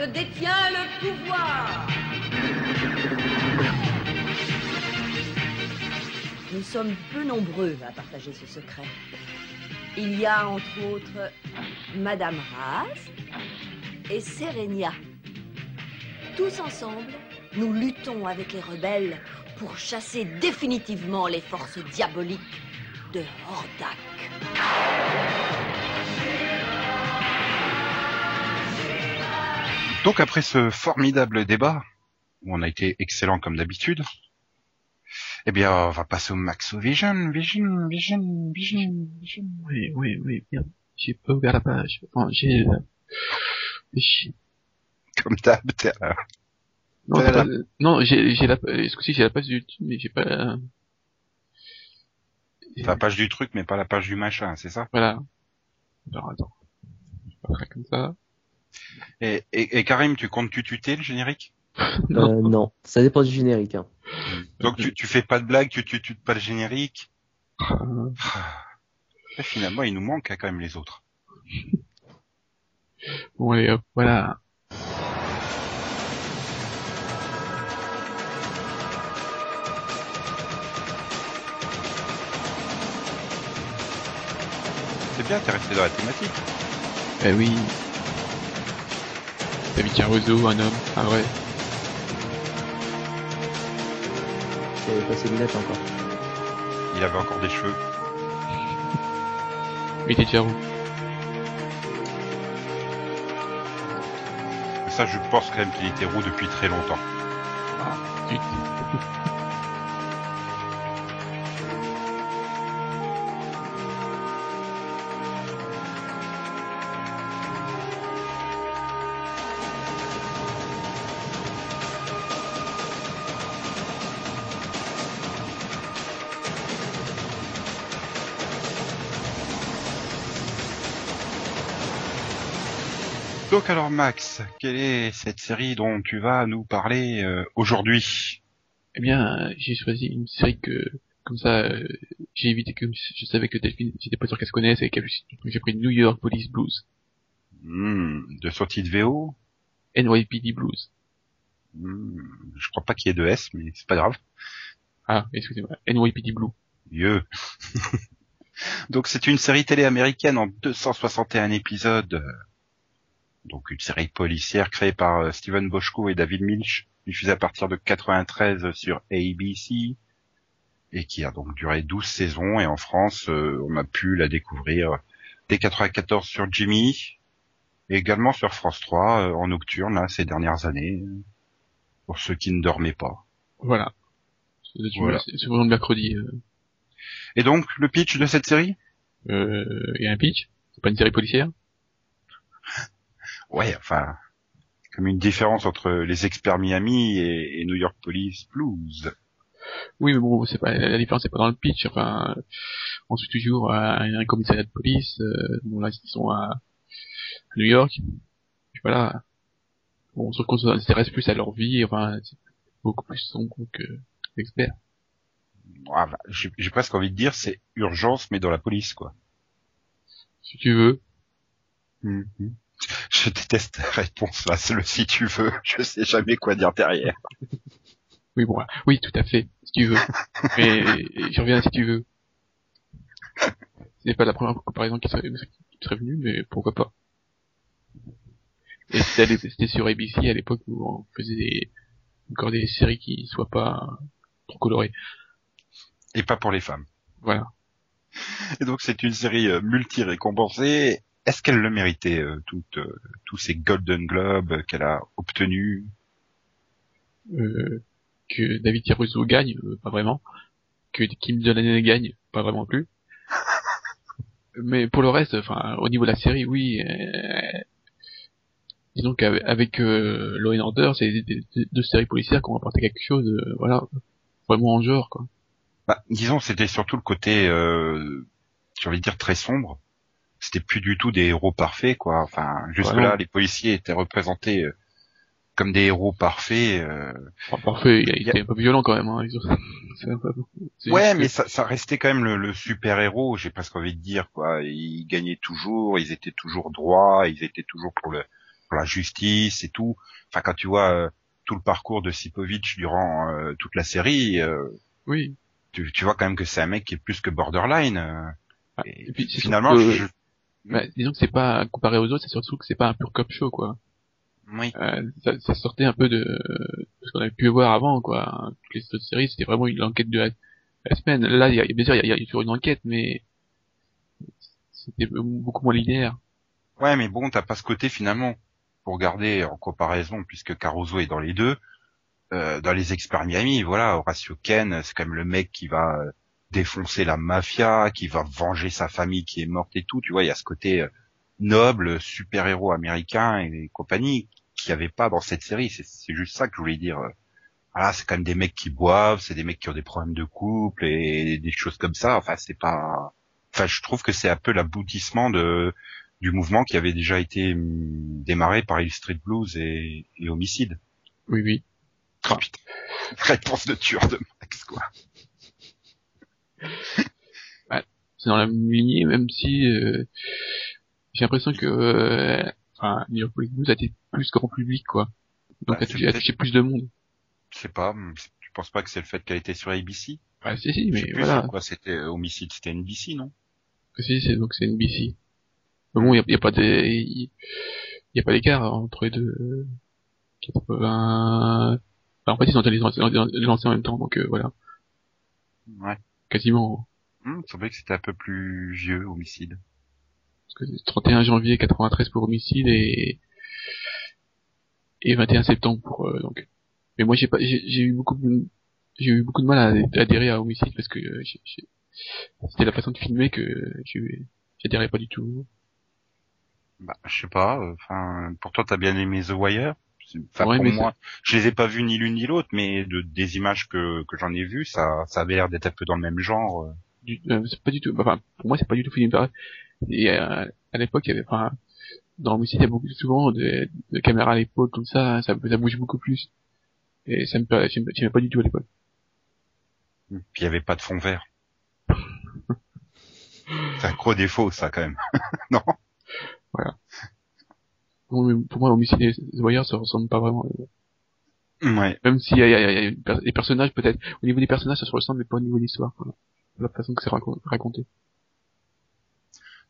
Je détiens le pouvoir. Nous sommes peu nombreux à partager ce secret. Il y a entre autres Madame Raz et Serenia. Tous ensemble, nous luttons avec les rebelles pour chasser définitivement les forces diaboliques de Hordak. Donc après ce formidable débat, où on a été excellent comme d'habitude, eh bien on va passer au Maxo Vision, Vision, Vision, Vision, Vision. Oui, oui, oui, merde. J'ai pas ouvert la page. Enfin, j'ai, euh, Comme d'hab, t'es là. non, la- pas- non, j'ai, j'ai la, euh, coup-ci, j'ai la page du mais j'ai pas, euh, C'est la page du truc, mais pas la page du machin, c'est ça? Voilà. Alors, attends. Je vais pas faire comme ça. Et, et, et Karim, tu comptes tu tuter le générique Non. Euh, non, ça dépend du générique. Hein. Donc tu, tu fais pas de blague, tu tu tutes pas le générique Euh, Et Finalement, il nous manque hein, quand même les autres. Bon, allez, hop, voilà. C'est bien, t'es resté dans la thématique. Eh oui. David Caruso, un homme, un vrai. J'avais pas ses lunettes encore. Il avait encore des cheveux. Il était déjà roux. Ça, je pense quand même qu'il était roux depuis très longtemps. Zut. Donc alors Max, quelle est cette série dont tu vas nous parler euh, aujourd'hui? Eh bien, euh, j'ai choisi une série que, comme ça, euh, j'ai évité que je savais que Delphine, j'étais pas sûr qu'elle se connaisse et qu'elle j'ai pris New York Police Blues, Hmm, De sortie de VO NYPD Blues. Hmm, Je crois pas qu'il y ait de S, mais c'est pas grave. Ah, excusez-moi, NYPD Blue. Mieux. Donc c'est une série télé américaine en 261 épisodes. Donc une série policière créée par euh, Steven Bochco et David Milch, diffusée à partir de 93 sur ABC et qui a donc duré 12 saisons et en France euh, on a pu la découvrir dès 94 sur Jimmy et également sur France 3 euh, en nocturne là, ces dernières années pour ceux qui ne dormaient pas. Voilà. C'est Voilà. mercredi. Euh, Et donc le pitch de cette série? Euh, il y a un pitch? C'est pas une série policière? Ouais, enfin, comme une différence entre les experts Miami et, et New York Police Blues. Oui, mais bon, c'est pas la différence, c'est pas dans le pitch. Enfin, on suit toujours un, un commissariat de police. Euh, bon, là, ils sont à, à New York. Puis voilà. Bon, on se qu'on s'intéresse plus à leur vie. Enfin, c'est beaucoup plus sombre que l'expert. Ah, bah, J'ai presque envie de dire c'est urgence mais dans la police quoi. Si tu veux. Mhm. Je déteste la réponse là, c'est le si tu veux, je sais jamais quoi dire derrière. Oui, bon, oui, tout à fait, si tu veux. Mais je reviens si tu veux. C'est pas la première comparaison qui serait, qui serait venue, mais pourquoi pas. Et c'était c'était sur ABC à l'époque où on faisait des- encore des séries qui soient pas trop colorées. Et pas pour les femmes. Voilà. Et donc c'est une série euh, multi-récompensée. Est-ce qu'elle le méritait, euh, toutes, euh, tous ces Golden Globes qu'elle a obtenus? Euh, que David Caruso gagne, euh, pas vraiment. Que Kim Jong-un gagne, pas vraiment plus. Mais pour le reste, enfin, au niveau de la série, oui. euh, disons qu'avec avec, euh, Law and Order, c'est deux séries policières qui ont apporté quelque chose, euh, voilà, vraiment en genre, quoi. Bah, disons, c'était surtout le côté, euh, j'ai envie de dire très sombre. C'était plus du tout des héros parfaits, quoi. Enfin, jusque là, Voilà. les policiers étaient représentés euh, comme des héros parfaits. euh. Enfin, parfait, il, il Y a- était un peu violent quand même, hein. ils ont- c'est un peu- Ouais, mais que- ça, ça restait quand même le, le super héros. J'ai presque envie de dire, quoi. Ils gagnaient toujours, ils étaient toujours droits, ils étaient toujours pour le pour la justice et tout. Enfin, quand tu vois euh, tout le parcours de Sipovitch durant euh, toute la série, euh, oui. tu, tu vois quand même que c'est un mec qui est plus que borderline. euh. Ah, et et puis, finalement, je, bah, disons que c'est pas, comparé aux autres, c'est surtout que c'est pas un pur cop show, quoi. oui. Euh, ça, ça sortait un peu de, de ce qu'on avait pu voir avant, quoi. Toutes les autres séries, c'était vraiment une enquête de la, la semaine. Là, y a, bien sûr, il y y a toujours une enquête, mais c'était beaucoup moins linéaire. Ouais, mais bon, t'as pas ce côté finalement pour garder en comparaison, puisque Caruso est dans les deux. euh, dans les experts Miami, voilà, Horacio Ken, c'est quand même le mec qui va euh, défoncer la mafia, qui va venger sa famille qui est morte et tout. Tu vois, il y a ce côté euh, noble, super-héros américain et compagnie qu'il n'y avait pas dans cette série. C'est juste ça que je voulais dire. Voilà, c'est quand même des mecs qui boivent, c'est des mecs qui ont des problèmes de couple et des choses comme ça. Enfin, c'est pas. Enfin, je trouve que c'est un peu l'aboutissement de du mouvement qui avait déjà été hum, démarré par Hill Street Blues et, et Homicide. Oui, oui. Oh, putain. Réponse de tueur de Max, quoi. C'est dans la même lignée, même si euh, j'ai l'impression que euh, enfin, New York Police Blues a été plus grand public, quoi. Donc Bah, a touché, plus de monde? Je sais pas, hum, tu penses pas que c'est le fait qu'elle était sur ABC Ah, si, si, mais voilà. c'était euh, Homicide, c'était NBC, non? Si, c'est donc c'est NBC. Mais bon, il y a, pas de, y, y a pas d'écart entre les deux. euh, 80. Enfin, en fait, ils ont été lancés lancés en même temps, donc euh, voilà, Ouais. Quasiment. Hum, il semblait que c'était un peu plus vieux, Homicide. Parce que c'est 31 janvier 93 pour homicide et et 21 septembre pour euh, donc. Mais moi, j'ai pas, j'ai eu beaucoup, de- j'ai eu beaucoup de mal à adhérer à homicide parce que euh, c'était la façon de filmer que j'adhérais pas du tout. Bah, je sais pas, euh, enfin, pour toi, t'as bien aimé The Wire? Enfin, Ouais, pour moi, je les ai pas vus ni l'une ni l'autre, mais de, des images que, que j'en ai vues, ça, ça avait l'air d'être un peu dans le même genre. euh. du, euh, c'est pas du tout enfin pour moi c'est pas du tout fini par et euh, à l'époque il y avait enfin dans Homicide, il y a beaucoup souvent de, de caméras à l'épaule comme ça, ça, ça bouge beaucoup plus. Et ça me j'aimais pas du tout à l'époque. Puis il y avait pas de fond vert. C'est un gros défaut, ça, quand même. non? Mais pour moi, Homicide et The Wire, ça ressemble pas vraiment. Ouais. Même s'il y y y a les personnages, peut-être, au niveau des personnages, ça se ressemble, mais pas au niveau de l'histoire. Voilà. La façon que c'est racon- raconté.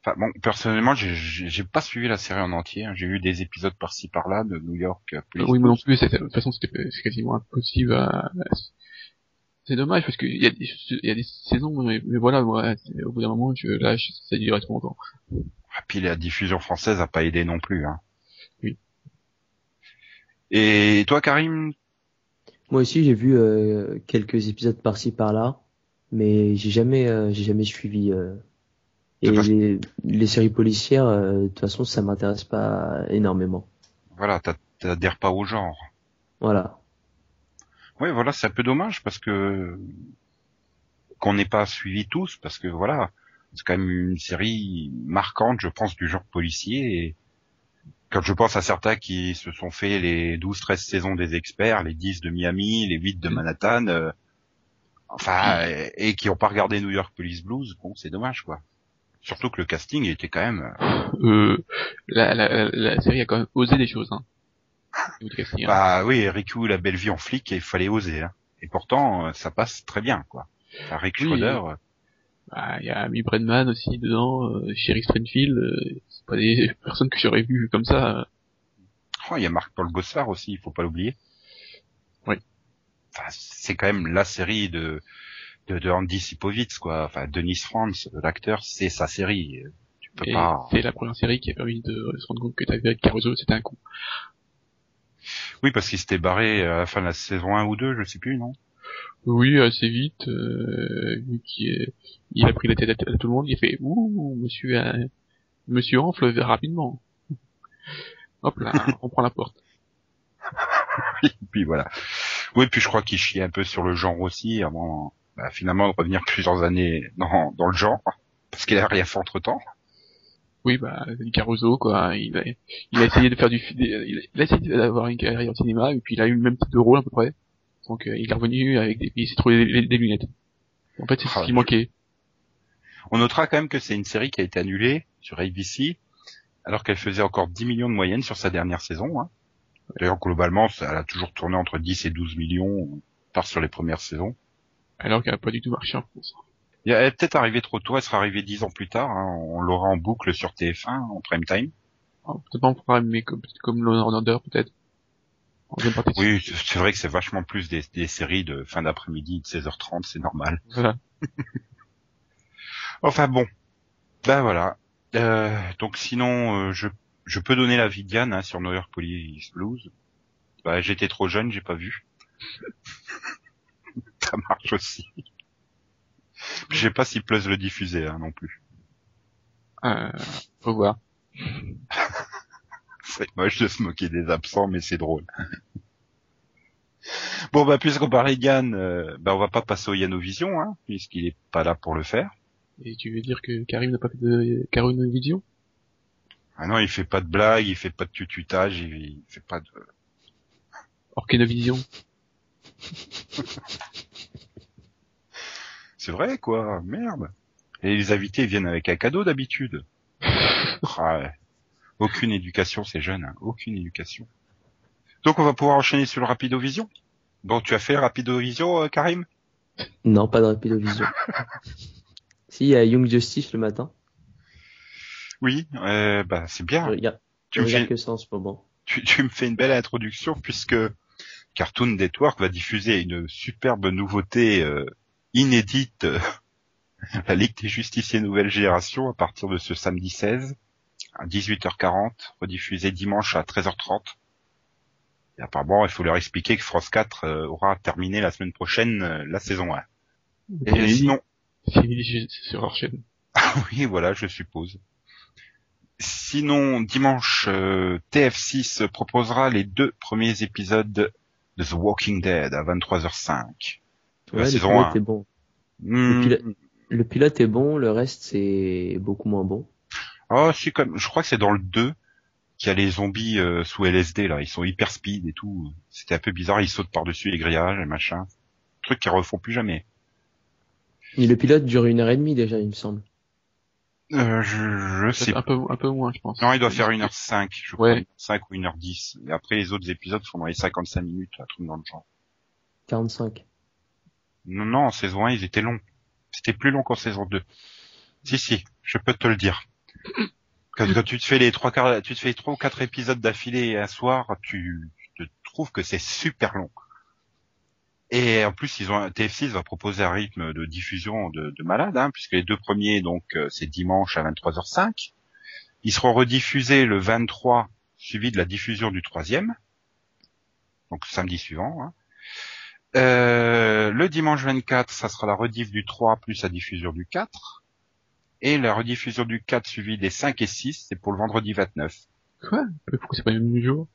Enfin, bon, personnellement, j'ai- pas suivi la série en entier. hein. J'ai vu des épisodes par-ci par-là de New York euh, Police oui, moi non plus, de toute façon, c'était c'est quasiment impossible à... C'est dommage, parce qu'il y a, des- y a des saisons, mais, mais voilà, c'est- au bout d'un moment, je lâche, ça durait trop longtemps. Ah, Puis la diffusion française a pas aidé non plus. Hein. Et toi, Karim, Moi aussi, j'ai vu euh, quelques épisodes par-ci par-là, mais j'ai jamais, euh, j'ai jamais suivi. euh, Et les, les séries policières, euh, de toute façon, ça m'intéresse pas énormément. voilà, t'a- t'adhères pas au genre. Voilà. Oui, voilà, c'est un peu dommage parce que qu'on n'ait pas suivi tous, parce que voilà, c'est quand même une série marquante, je pense, du genre policier. Et quand je pense à certains qui se sont fait les 12-13 saisons des experts, les 10 de Miami, les 8 de Manhattan, euh, enfin, et, et qui ont pas regardé New York Police Blues, bon, c'est dommage, quoi. Surtout que le casting était quand même, euh, Euh, la, la, la série a quand même osé des choses, hein. Casting, hein. bah oui, Riku, la belle vie en flic, il fallait oser, hein. Et pourtant, euh, ça passe très bien, quoi. Enfin, Rick. Schroeder, euh, Bah, il y a Amy Brennan aussi dedans, euh, Sherry euh, c'est pas des personnes que j'aurais vues comme ça. Oh, il y a Marc-Paul Gossard aussi, il faut pas l'oublier. Oui. Enfin, c'est quand même la série de, de, de Andy Sipovitz, quoi. Enfin, Denis Franz, l'acteur, c'est sa série. Tu peux Et pas. c'est la première série qui a permis de se rendre compte que t'avais avec Caruso, c'était un con. Oui, parce qu'il s'était barré à la fin de la saison 1 ou 2, je sais plus, non? Oui, assez vite, euh, vu qu'il il a pris la tête à, à tout le monde, il a fait ouh, monsieur, monsieur enfle rapidement. Hop là, on prend la porte. Et puis voilà. Oui, puis je crois qu'il chiait un peu sur le genre aussi, avant, bah, finalement, de revenir plusieurs années dans, dans le genre. Parce qu'il a rien fait entre temps. Oui, bah, Caruso, quoi. Il a, il a essayé de faire du, il a, il a essayé d'avoir une carrière au cinéma, et puis il a eu le même type de rôle à peu près. Donc euh, il est revenu avec des, il s'est trouvé des, des lunettes. En fait, c'est Ah, ce qui manquait. On notera quand même que c'est une série qui a été annulée sur ABC, alors qu'elle faisait encore 10 millions de moyenne sur sa dernière saison. Hein. D'ailleurs, globalement, ça- elle a toujours tourné entre 10 et 12 millions par sur les premières saisons. Alors qu'elle a pas du tout marché en France. Elle est peut-être arrivée trop tôt, elle sera arrivée 10 ans plus tard. hein. On l'aura en boucle sur TF1 en prime time. Alors, Peut-être pas en programme, mais comme, comme Order, peut-être. Oui, c'est c'est vrai que c'est vachement plus des, des séries de fin d'après-midi de 16h30, c'est normal. Voilà. Enfin bon, ben voilà. Euh, donc sinon, euh, je, je peux donner l'avis de Diane hein, sur New York Police Blues. Bah, j'étais trop jeune, j'ai pas vu. Ça marche aussi. Je sais pas si Plus le diffusait hein, non plus. Euh, faut voir. C'est moche de se moquer des absents, mais c'est drôle. bon bah puisqu'on parlait de Yann, euh, bah on va pas passer au Yanovision, hein, puisqu'il est pas là pour le faire. Et tu veux dire que Karim n'a pas fait de Karun Vision Ah non, il fait pas de blagues, il fait pas de tututage, il, fait pas de... Orkenovision C'est vrai, quoi. Merde. Et les invités viennent avec un cadeau d'habitude. Ah ouais. Aucune éducation, ces jeunes. hein. Aucune éducation. Donc on va pouvoir enchaîner sur le Rapidovision? Bon, tu as fait Rapidovision, euh, Karim? Non, pas de Rapidovision. si, il y a Young Justice le matin. Oui, euh, bah c'est bien. Je regarde, Tu je me, regarde fais, que ça en ce moment. tu, tu me fais une belle introduction puisque Cartoon Network va diffuser une superbe nouveauté euh, inédite, euh, la Ligue des Justiciers Nouvelle Génération, à partir de ce samedi 16 à 18h40, rediffusé dimanche à 13h30. Et apparemment, il faut leur expliquer que France 4 euh, aura terminé la semaine prochaine euh, la saison 1. Et sinon, Fini sur leur chaîne. oui, voilà, je suppose. Sinon, dimanche, euh, TF6 proposera les deux premiers épisodes de The Walking Dead à 23h05. La Ouais, le pilote 1. est bon. Hmm. pilote- Le pilote est bon, le reste c'est beaucoup moins bon. Oh, si, comme, je crois que c'est dans le 2. qu'il y a les zombies euh, sous LSD là, ils sont hyper speed et tout. C'était un peu bizarre, ils sautent par-dessus les grillages et machin. Truc qu'ils refont plus jamais. Et le pilote dure une heure et demie déjà, il me semble. Euh, je, je sais un peu, un peu moins, je pense. Non, il doit faire 1h05, je crois. Ouais. 5 ou 1h10. Et après, les autres épisodes font dans les 55 minutes, un truc dans le genre. 45. Non, non, en saison 1, ils étaient longs. C'était plus long qu'en saison 2. Si, si, je peux te le dire. Quand, quand tu te fais les trois quarts, tu te fais trois ou quatre épisodes d'affilée un soir, tu, tu te trouves que c'est super long. Et en plus, ils ont TF6 va proposer un rythme de diffusion de, de hein, puisque les deux premiers, donc, euh, c'est dimanche à 23h05. Ils seront rediffusés le 23, suivi de la diffusion du troisième. Donc samedi suivant. Hein. Euh, le dimanche 24, ça sera la rediff du 3 plus la diffusion du 4. Et la rediffusion du 4 suivi des 5 et 6, c'est pour le vendredi 29. Quoi? Pourquoi c'est pas le même jour?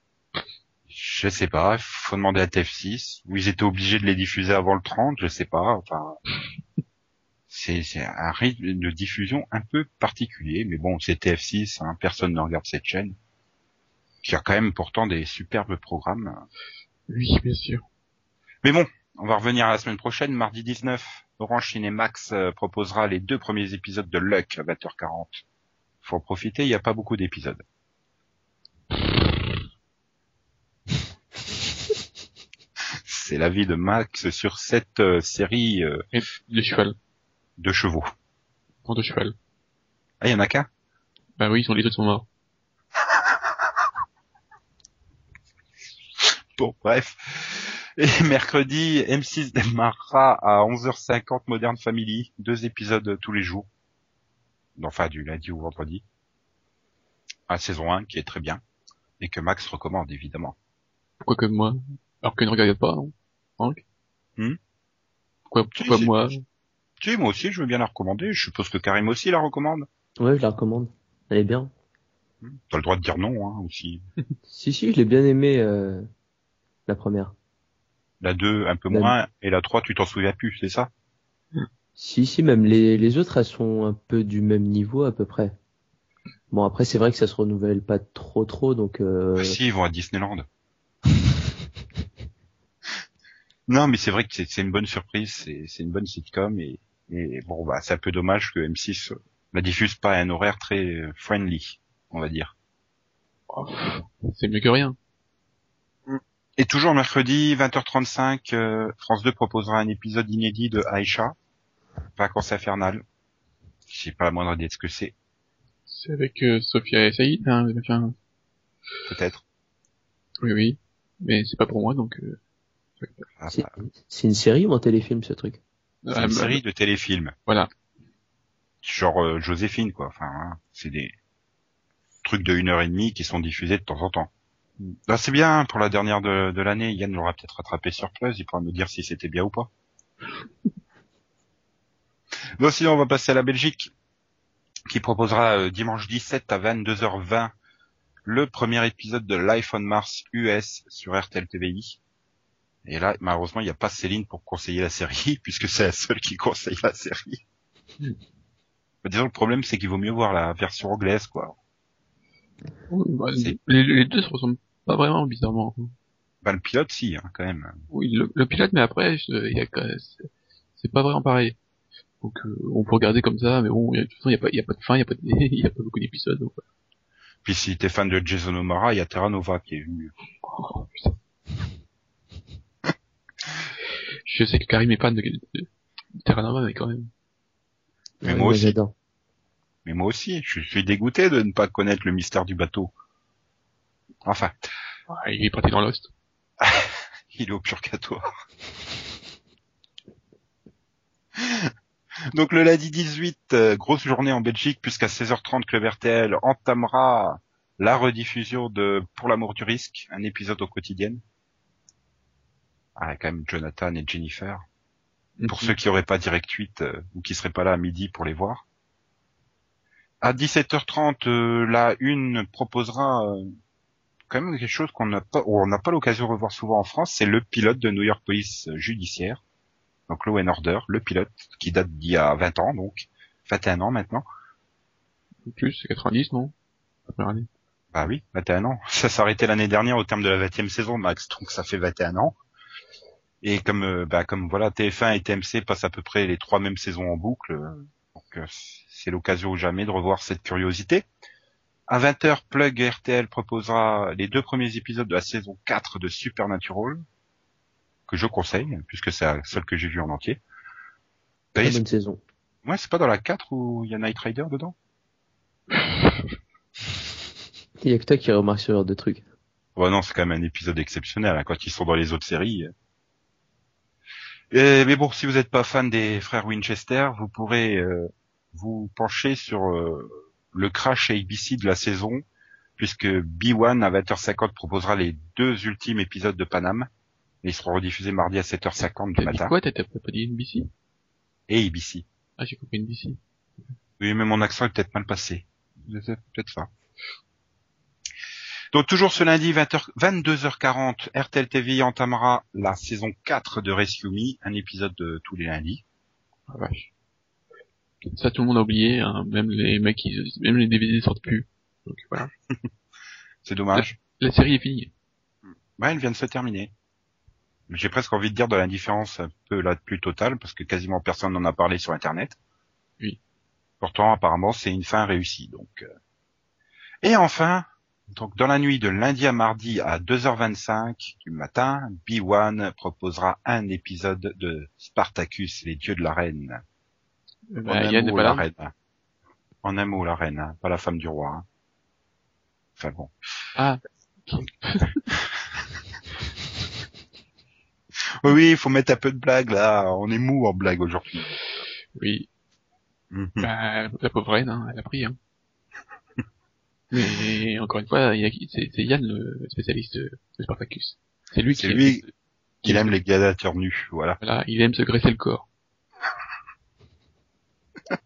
Je sais pas, faut demander à TF6, ou ils étaient obligés de les diffuser avant le 30, je sais pas, enfin... C'est c'est un rythme de diffusion un peu particulier, mais bon, c'est TF6, hein, personne ne regarde cette chaîne, qui a quand même pourtant des superbes programmes. Oui, bien sûr. Mais bon, on va revenir à la semaine prochaine, mardi 19. Orange Cinemax euh, proposera les deux premiers épisodes de Luck à 20h40. Faut en profiter, il n'y a pas beaucoup d'épisodes. C'est l'avis de Max sur cette euh, série euh, Et de cheval. de chevaux. De cheval. Ah, il y en a qu'un? Bah oui, ils sont, les autres sont morts. Bon, bref. Et mercredi, M6 démarrera à 11h50 Modern Family, deux épisodes tous les jours. Enfin, du lundi au vendredi. À saison 1, qui est très bien. Et que Max recommande, évidemment. Pourquoi que moi Alors qu'elle ne regardait pas, hein Franck? Hmm? Pourquoi, Si, pourquoi si. moi? Si, moi aussi, je veux bien la recommander. Je suppose que Karim aussi la recommande. Ouais, je la recommande. Elle est bien. T'as le droit de dire non, hein, aussi. Si, si, je l'ai bien aimé, euh, la première. La 2, un peu La- moins, et la 3, tu t'en souviens plus, c'est ça? Si, si, même les, les autres, elles sont un peu du même niveau à peu près. Bon, après, c'est vrai que ça se renouvelle pas trop trop, donc euh, Ah, Si, ils vont à Disneyland. Non, mais c'est vrai que c'est une bonne surprise, c'est une bonne sitcom, et, et bon, bah, c'est un peu dommage que M6 euh, la diffuse pas à un horaire très euh, friendly, on va dire. Oh, C'est mieux que rien. Et toujours mercredi, 20h35, euh, France 2 proposera un épisode inédit de Aïcha, Vacances infernales. J'ai pas la moindre idée de ce que c'est, C'est avec euh, Sophia et Saïd, hein, enfin, peut-être. oui, oui. Mais c'est pas pour moi, donc... Euh, Ah, c'est bah, c'est une série ou un téléfilm ce truc? C'est ah, une bah, série de téléfilms. Voilà. Genre euh, Joséphine, quoi. Enfin, hein, c'est des trucs de une heure et demie qui sont diffusés de temps en temps. Bah, c'est bien, pour la dernière de, de l'année, Yann l'aura peut-être rattrapé sur Plus, il pourra me dire si c'était bien ou pas. bon, sinon, on va passer à la Belgique, qui proposera euh, dimanche 17 à 22h20 le premier épisode de Life on Mars US sur RTL TVI. Et là, malheureusement, il n'y a pas Céline pour conseiller la série, puisque c'est la seule qui conseille la série. Mais disons, le problème, c'est qu'il vaut mieux voir la version anglaise, quoi. Oui, bah, les, les deux se ressemblent pas vraiment, bizarrement. Bah, le pilote, si, hein, quand même. Oui, le, le pilote, mais après, c'est- pas vraiment pareil. Donc, euh, on peut regarder comme ça, mais bon, de toute façon, il y a pas, y a pas de fin, il y a pas, de- il y a pas beaucoup d'épisodes. Donc. Puis si t'es fan de Jason O'Mara, il y a Terra Nova qui est venu. Oh, putain. Je sais que Karim est fan de, de, de Terra Nova, mais quand même. Mais Ouais, moi aussi. Mais moi aussi, je suis dégoûté de ne pas connaître le mystère du bateau. Enfin, il est parti dans Lost. il est au purgatoire. Donc le lundi 18, euh, grosse journée en Belgique, puisqu'à 16h30, Club RTL entamera la rediffusion de Pour l'amour du risque, un épisode au quotidien. Ah, quand même Jonathan et Jennifer. Pour Mhm. ceux qui auraient pas direct 8 euh, ou qui seraient pas là à midi pour les voir. À 17h30, euh, la une proposera euh, quand même quelque chose qu'on n'a pas, ou on n'a pas l'occasion de revoir souvent en France, c'est le pilote de New York Police Judiciaire. Donc Law and Order, le pilote, qui date d'il y a 20 ans, donc 21 ans maintenant. Plus, c'est 90, non. Bah oui, 21 ans. Ça s'arrêtait l'année dernière au terme de la 20e saison, Max, donc ça fait 21 ans. Et comme euh, bah comme voilà, TF1 et TMC passent à peu près les trois mêmes saisons en boucle, euh, donc euh, c'est l'occasion ou jamais de revoir cette curiosité. À 20h, Plug RTL proposera les deux premiers épisodes de la saison 4 de Supernatural, que je conseille, puisque c'est la seule que j'ai vue en entier. Très bonne saison. Ouais, c'est pas dans la 4 où il y a Night Rider dedans? Il y a que toi qui remarque ce genre de trucs. Ouais, non, c'est quand même un épisode exceptionnel, hein, quand ils sont dans les autres séries. Euh, mais bon, si vous n'êtes pas fan des frères Winchester, vous pourrez euh, vous pencher sur euh, le crash ABC de la saison, puisque B1 à 20h50 proposera les deux ultimes épisodes de Paname. Et ils seront rediffusés mardi à 7h50 du matin. quoi T'as pas dit NBC Et ABC. Ah, j'ai compris NBC. Oui, mais mon accent est peut-être mal passé. C'est peut-être ça. Donc toujours ce lundi 20h, 22h40, RTL TV entamera la saison 4 de Rescue Me, un épisode de tous les lundis. Ah, vache. Ça, tout le monde a oublié, hein. même les mecs, ils, même les DVD sortent plus. Donc voilà. C'est dommage. La série est finie. Ouais, elle vient de se terminer. J'ai presque envie de dire de l'indifférence un peu là plus totale, parce que quasiment personne n'en a parlé sur Internet. Oui. Pourtant, apparemment, c'est une fin réussie. Donc. euh. Et enfin, donc dans la nuit de lundi à mardi à 2h25 du matin, B1 proposera un épisode de Spartacus, les dieux de la reine. Euh, En bah, un mot, pas la reine. En un mot, la reine, hein, pas la femme du roi. hein. Enfin bon. Ah, Oui, il faut mettre un peu de blague là. On est mou en blague aujourd'hui. oui. Mhm. Bah, la pauvre reine, hein, elle a pris, hein. Mais encore une fois, il y a qui- c'est c'est Yann le spécialiste de, Spartacus. C'est lui C'est qui lui Il aime les gladiateurs nus, voilà. Voilà, il aime se graisser le corps.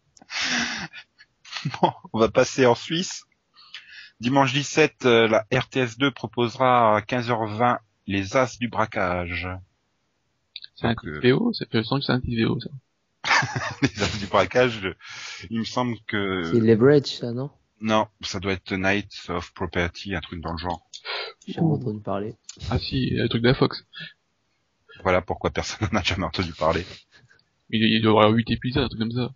Bon, on va passer en Suisse. Dimanche 17, euh, la RTS2 proposera à 15h20 les As du braquage. C'est un euh, VO, ça fait sens que c'est un titre VO, ça. les As du braquage, il me semble C'est que... Leverage, ça, non? Non, ça doit être Night of Property, un truc dans le genre. J'ai jamais entendu parler. Ah si, le truc de la Fox. Voilà pourquoi personne n'en a jamais entendu parler. Il, il doit y avoir 8 épisodes, un truc comme ça.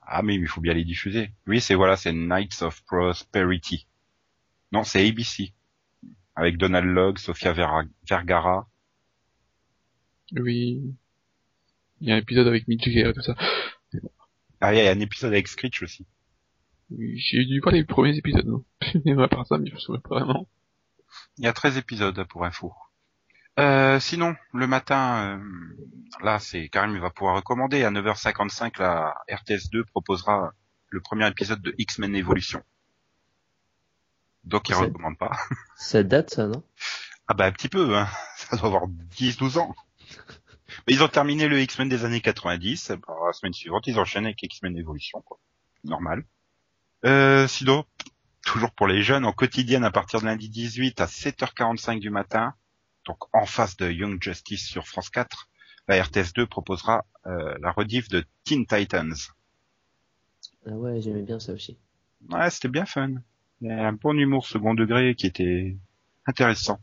Ah mais il faut bien les diffuser. Oui, c'est voilà, c'est Knights of Prosperity. Non, c'est ABC. Avec Donald Logg, Sofia Vergara. Oui. Il y a un épisode avec Mitch Gere et tout ça. Ah, il y a un épisode avec Screech aussi. Oui, J'ai dû voir les premiers épisodes, non Mais à part ça, mais je me souviens pas vraiment. Il y a 13 épisodes pour info. Euh, sinon, le matin, euh, là, c'est Karim il va pouvoir recommander. À 9h55, la RTS2 proposera le premier épisode de X-Men Evolution. Donc il recommande pas. Ça date, ça, non? Ah bah un petit peu, hein. ça doit avoir 10-12 ans. Mais ils ont terminé le X-Men des années 90. Bah, la semaine suivante, ils enchaînent avec X-Men Evolution, quoi. Normal. Euh, sinon, toujours pour les jeunes, en quotidienne à partir de lundi 18 à 7h45 du matin, donc en face de Young Justice sur France 4, la RTS2 proposera euh, la rediff de Teen Titans. Ah ouais, j'aimais bien ça aussi. Ouais, c'était bien fun. Il y a un bon humour second degré qui était intéressant.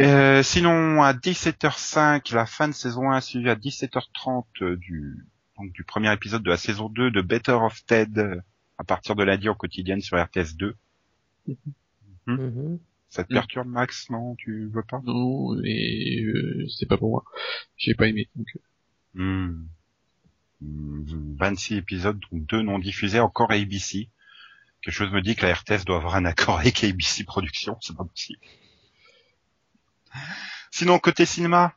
Euh, sinon, à 17h05, la fin de saison 1 suivie à 17h30 euh, du, donc, du premier épisode de la saison 2 de Better of Ted à partir de lundi en quotidienne sur RTS 2. Mhm. Ça te Mm. perturbe, Max? Non, tu veux pas? Non, mais euh, c'est pas pour moi. J'ai pas aimé. Donc, euh, Hmm. Hmm, 26 épisodes, donc deux non diffusés, encore ABC. Quelque chose me dit que la RTS doit avoir un accord avec ABC Productions, c'est pas possible. Sinon, côté cinéma,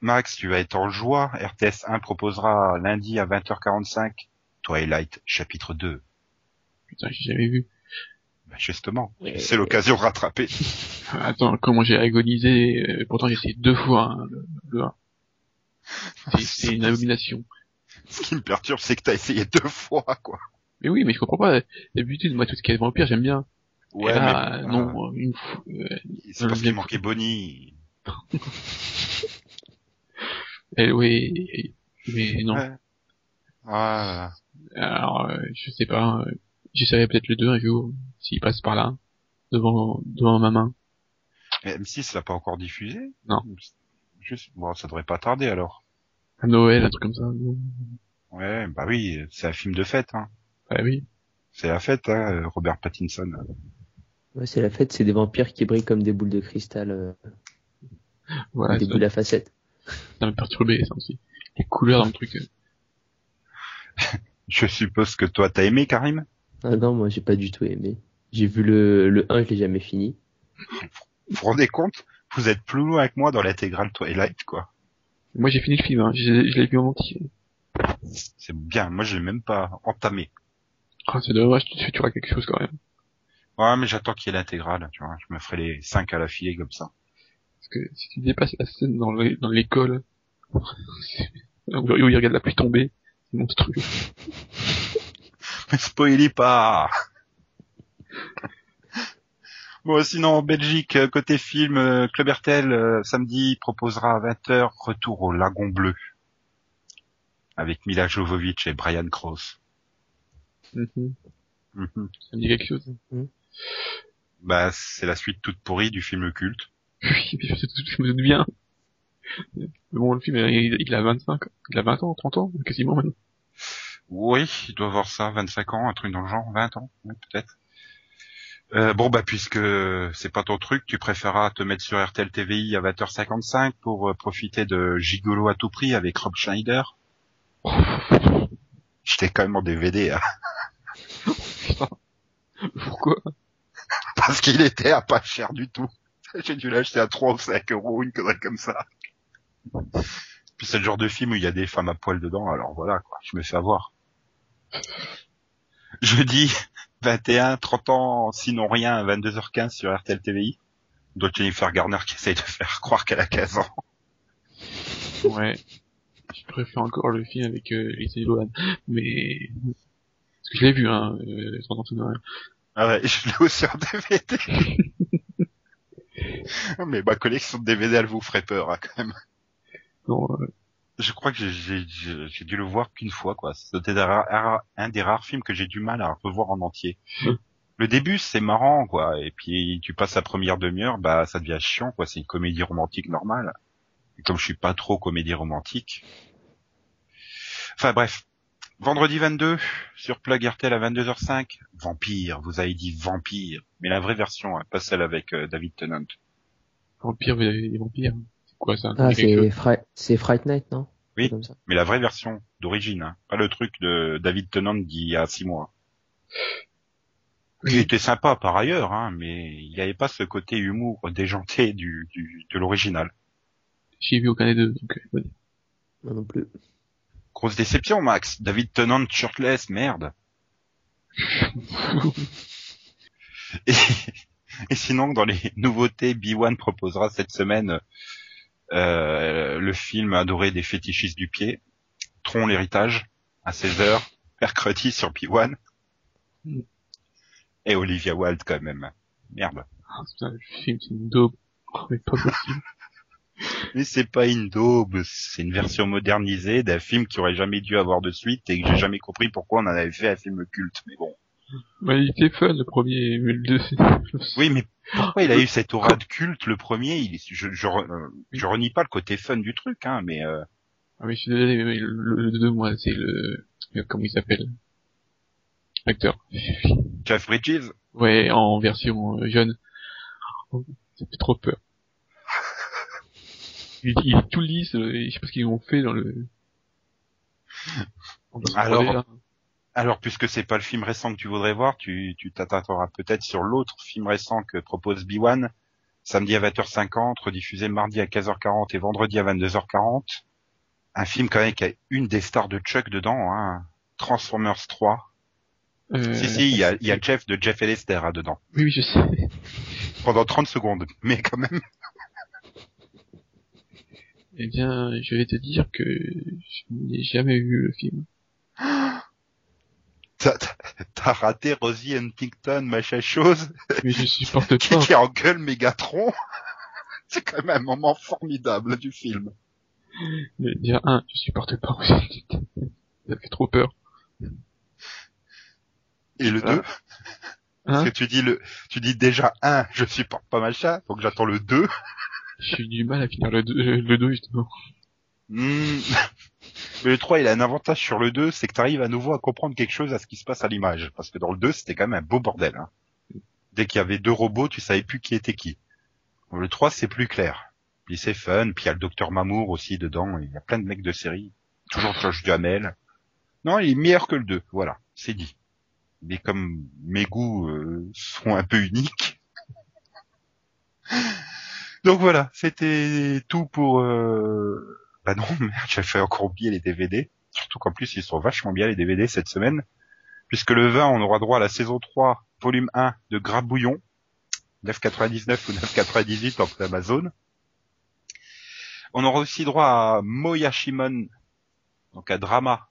Max, tu vas être en joie. RTS 1 proposera lundi à 20h45 Twilight chapitre 2. Putain, j'ai jamais vu. Ben, justement, Ouais. c'est l'occasion de rattraper. Attends, comment j'ai agonisé. euh, pourtant, j'ai essayé deux fois hein, le, le 1. C'est- C'est une abomination. Ce qui me perturbe, c'est que t'as essayé deux fois, quoi. Mais oui, mais je comprends pas. D'habitude, moi, tout ce qui est vampire, j'aime bien. Ouais, Et là, mais, non, une fois. euh, c'est parce euh, qu'il manquait Bonnie. eh, oui, mais non. Ouais. Ah, Alors, euh, je sais pas. euh, J'essaierai peut-être le 2 un jour, s'il passe par là. devant, devant ma main. Mais M6 l'a pas encore diffusé? Non. Juste, bon, ça devrait pas tarder alors. À Noël, un truc comme ça. Ouais, bah oui, c'est un film de fête, hein. Ah oui. C'est la fête, hein, Robert Pattinson. Ouais, c'est la fête, c'est des vampires qui brillent comme des boules de cristal, euh, Voilà, des ça, boules à facettes. ça m'a perturbé, ça aussi. Les couleurs dans le truc. euh. Je suppose que toi t'as aimé Karim? Ah non, moi j'ai pas du tout aimé. J'ai vu le, le 1, je l'ai jamais fini. Vous vous rendez compte? Vous êtes plus loin que moi dans l'intégrale Twilight, quoi. Moi, j'ai fini le film, hein. Je, je l'ai vu en entier. C'est bien, moi je l'ai même pas entamé. Ah, c'est dommage, tu, tu auras quelque chose quand même. Ouais, mais j'attends qu'il y ait l'intégrale, tu vois. Je me ferai les 5 à la filée comme ça. Parce que si tu dépasses la scène dans le- dans l'école, où il regarde la pluie tomber, c'est monstrueux. Mais spoilez pas Bon, sinon, en Belgique, euh, côté film, euh, Club RTL, euh, samedi, proposera à 20h Retour au Lagon Bleu. Avec Mila Jovovich et Brian Krause. Mhm. Mhm. Ça me dit quelque chose. Bah, c'est la suite toute pourrie du film culte. Oui, mais je, sais- je me doute bien. Mais bon, le film, il, il a 25, il a 20 ans, 30 ans, quasiment maintenant. Oui, il doit avoir ça, 25 ans, un truc dans le genre, 20 ans, peut-être. Euh, bon, bah, puisque c'est pas ton truc, tu préféreras te mettre sur RTL TVI à 20h55 pour euh, profiter de Gigolo à tout prix avec Rob Schneider. J'étais quand même en DVD, hein, Pourquoi? Parce qu'il était à pas cher du tout. J'ai dû l'acheter à 3 ou 5 euros, une connerie comme ça. Puis c'est le genre de film où il y a des femmes à poil dedans, alors voilà, quoi, je me fais avoir. Jeudi 21, 30 ans, sinon rien, à 22h15 sur RTL TVI. D'autres Jennifer Garner qui essaye de faire croire qu'elle a 15 ans. Ouais. Je préfère encore le film avec euh, Lindsay Lohan. Mais... Parce que je l'ai vu, hein, euh, sans entendre Noël. Ah ouais, je l'ai aussi en DVD. Mais ma collection de DVD, elle vous ferait peur, hein, quand même. Non, euh, Je crois que j'ai- j'ai j'ai- j'ai dû le voir qu'une fois, quoi. C'était un, des rares films que j'ai du mal à revoir en entier. Mm. Le début, c'est marrant, quoi. Et puis, tu passes la première demi-heure, bah, ça devient chiant, quoi. C'est une comédie romantique normale. Et comme je suis pas trop comédie romantique. Enfin, bref. Vendredi 22, sur Plug RTL à 22h05. Vampire, vous avez dit vampire. Mais la vraie version, hein, pas celle avec euh, David Tennant. vampire, vous avez des vampires. C'est quoi ça Ah, c'est Fright Night, non? Oui. C'est Comme ça. Mais la vraie version d'origine, hein. Pas le truc de David Tennant d'il y a six mois. Il était sympa par ailleurs, hein, mais il n'y avait pas ce côté humour déjanté du, du de l'original. J'ai vu aucun des deux, donc euh, ouais. Moi non plus. Grosse déception, Max. David Tennant shirtless, merde. Et, et sinon, dans les nouveautés, B1 proposera cette semaine euh, le film adoré des fétichistes du pied, Tron l'héritage, à 16h, mercredi sur B1. Mm. Et Olivia Wilde quand même. Merde. Putain, le film, c'est une daube. Oh, mais pas possible. Mais c'est pas une daube, c'est une version modernisée d'un film qui aurait jamais dû avoir de suite et que j'ai jamais compris pourquoi on en avait fait un film culte. Mais bon. Ouais, il était fun, le premier, mais le deuxième... Oui, mais pourquoi il a eu cette aura de culte le premier? Il je, euh, je renie pas le côté fun du truc, hein, mais euh, Ah, mais je suis désolé, mais le, le, le deux, moi, c'est le... Comment il s'appelle? Acteur. Jeff Bridges, Ouais, en version euh, jeune. Oh, Ça fait trop peur. Il, il est tout lisse, euh, je sais pas ce qu'ils ont fait dans le... Alors, parler. Alors puisque c'est pas le film récent que tu voudrais voir, tu tu t'attarderas peut-être sur l'autre film récent que propose B1, samedi à 20h50, rediffusé mardi à 15h40 et vendredi à 22h40. Un film quand même qui a une des stars de Chuck dedans, hein, Transformers 3. Euh, Si, si, il y a, y a Jeff de Jeff et Lester hein, dedans. Oui, oui, je sais. Pendant 30 secondes. Mais quand même. Eh bien, je vais te dire que je n'ai jamais vu le film. T'as raté Rosie Huntington, machin chose, Mais je supporte qui, pas. qui engueule Megatron. C'est quand même un moment formidable du film. Mais déjà, un, je supporte pas aussi. Ça fait trop peur. Et le Ah. 2 Hein? Parce que tu dis le, tu dis déjà un, je supporte pas machin, donc j'attends le 2. J'ai eu du mal à finir le 2, le 2 justement. Hmm. Le 3, il a un avantage sur le 2, c'est que tu arrives à nouveau à comprendre quelque chose à ce qui se passe à l'image. Parce que dans le 2, c'était quand même un beau bordel. Hein. Dès qu'il y avait deux robots, tu savais plus qui était qui. Dans le 3, c'est plus clair. Puis c'est fun, puis il y a le docteur Mamour aussi dedans, il y a plein de mecs de série. Toujours Josh Duhamel. Non, il est meilleur que le 2, voilà, c'est dit. Mais comme mes goûts euh, sont un peu uniques. Donc voilà, c'était tout pour... Euh... Bah non, merde, j'ai fait encore oublier les DVD. Surtout qu'en plus, ils sont vachement bien les DVD cette semaine. Puisque le 20, on aura droit à la saison 3, volume 1 de Grabouillon. 9,99 ou 9,98 en prix Amazon. On aura aussi droit à Moyashimon, donc un drama,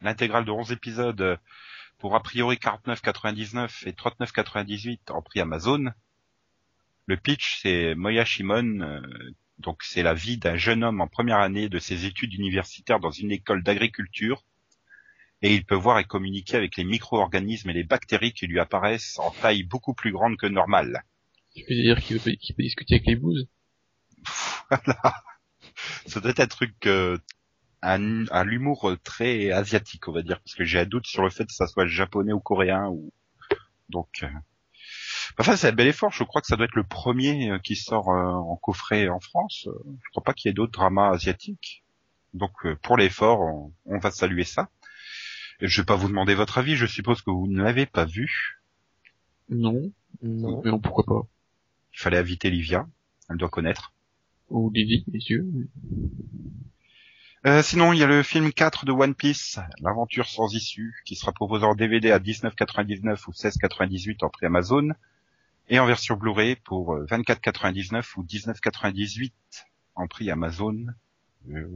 l'intégrale de 11 épisodes pour a priori 49,99 et 39,98 en prix Amazon. Le pitch, c'est Moyashimon, euh, donc c'est la vie d'un jeune homme en première année de ses études universitaires dans une école d'agriculture, et il peut voir et communiquer avec les micro-organismes et les bactéries qui lui apparaissent en taille beaucoup plus grande que normale. Tu peux dire qu'il peut, discuter avec les bouses Voilà. Ça doit être un truc, euh, un, un l'humour très asiatique, on va dire, parce que j'ai un doute sur le fait que ça soit japonais ou coréen ou donc. euh, Enfin, c'est un bel effort. Je crois que ça doit être le premier euh, qui sort euh, en coffret en France. Je crois pas qu'il y ait d'autres dramas asiatiques. Donc, euh, pour l'effort, on, on va saluer ça. Et je vais pas vous demander votre avis. Je suppose que vous ne l'avez pas vu. Non. Non. Pourquoi pas. Il fallait inviter Livia. Elle doit connaître. Ou Lily, messieurs. Euh, sinon, il y a le film 4 de One Piece, l'aventure sans issue, qui sera proposé en DVD à 19,99 ou 16,98 en prix Amazon, et en version Blu-ray pour euh, 24,99 ou 19,98 en prix Amazon. Euh,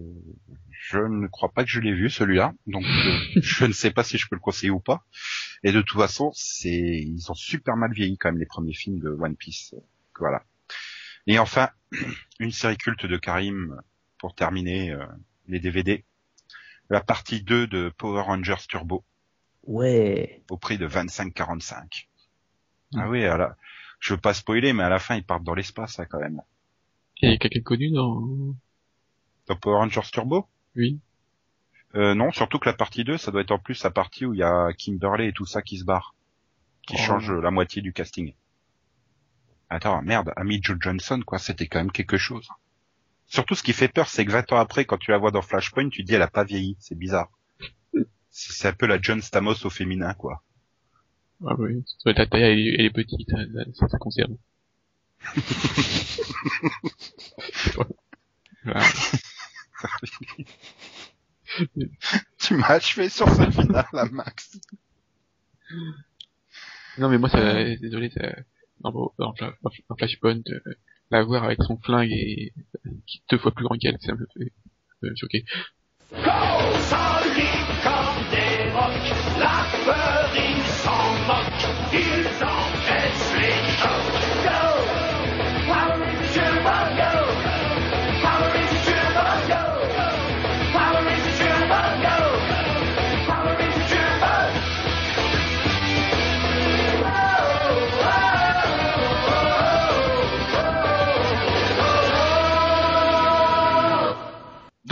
je ne crois pas que je l'ai vu celui-là, donc euh, je ne sais pas si je peux le conseiller ou pas. Et de toute façon, c'est ils ont super mal vieilli quand même les premiers films de One Piece. Voilà. Et enfin, une série culte de Karim pour terminer. euh, les DVD. La partie 2 de Power Rangers Turbo Ouais. au prix de 25,45. Ah oui, alors, je veux pas spoiler, mais à la fin ils partent dans l'espace hein, quand même. Il y a quelqu'un connu dans... Dans Power Rangers Turbo? Oui. euh, Non, surtout que la partie 2, ça doit être en plus la partie où il y a Kimberley et tout ça qui se barre, qui Oh. change la moitié du casting. Attends, merde, Amy Jo Johnson, quoi, c'était quand même quelque chose. Surtout, ce qui fait peur, c'est que 20 ans après, quand tu la vois dans Flashpoint, tu te dis elle a pas vieilli, c'est bizarre. C'est un peu la John Stamos au féminin, quoi. Ah oui. La taille, elle est, elle est petite, hein, ça, ça. Voilà. tu m'as achevé sur ce final, là, Max. Non mais moi, ça, désolé, ça, dans, dans, dans Flashpoint, euh, la voir avec son flingue et deux fois plus grand qu'elle, ça me fait euh, choquer.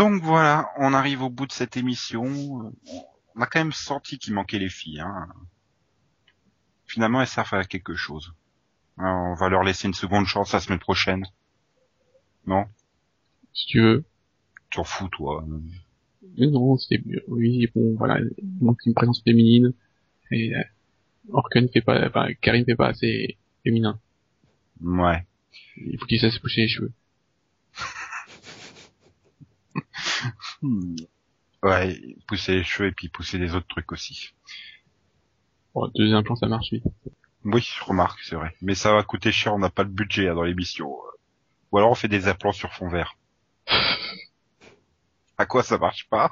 Donc voilà, on arrive au bout de cette émission. Euh, On a quand même senti qu'il manquait les filles. Hein. Finalement, elles servent à quelque chose. Alors, on va leur laisser une seconde chance la semaine prochaine. Non? Si tu veux. T'en fous, toi. Mais non, c'est. Oui, bon, voilà, il manque une présence féminine. Et euh, Orken fait pas, enfin, Karim fait pas assez féminin. Ouais. Il faut qu'il sache se pousser les cheveux. Hmm. Ouais, pousser les cheveux et puis pousser des autres trucs aussi. Bon, deux implants, ça marche vite. Oui, je remarque, c'est vrai. Mais ça va coûter cher, on n'a pas le budget hein, dans l'émission. Ou alors on fait des implants sur fond vert. À quoi ça marche pas?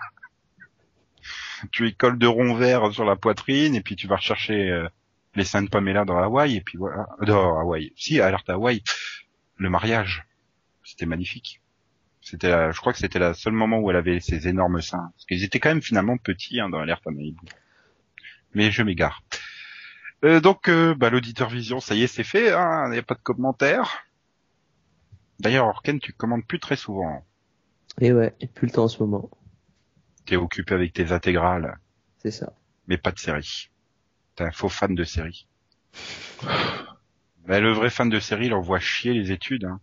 Tu y colles de ronds verts sur la poitrine et puis tu vas rechercher euh, les seins de Pamela dans Hawaï et puis voilà. Dans Hawaï. Si, alerte Hawaï. Le mariage. C'était magnifique. C'était, la- je crois que c'était le seul moment où elle avait ses énormes seins. Parce qu'ils étaient quand même finalement petits hein, dans à Malibu. Mais je m'égare. Euh, donc, euh, bah, l'auditeur vision, ça y est, c'est fait. Hein, Il n'y a pas de commentaires. D'ailleurs, Orken, tu commandes plus très souvent. Et ouais, et plus le temps en ce moment. T'es occupé avec tes intégrales, C'est ça. mais pas de série. T'es un faux fan de série. Bah, le vrai fan de série, il envoie chier les études. Hein.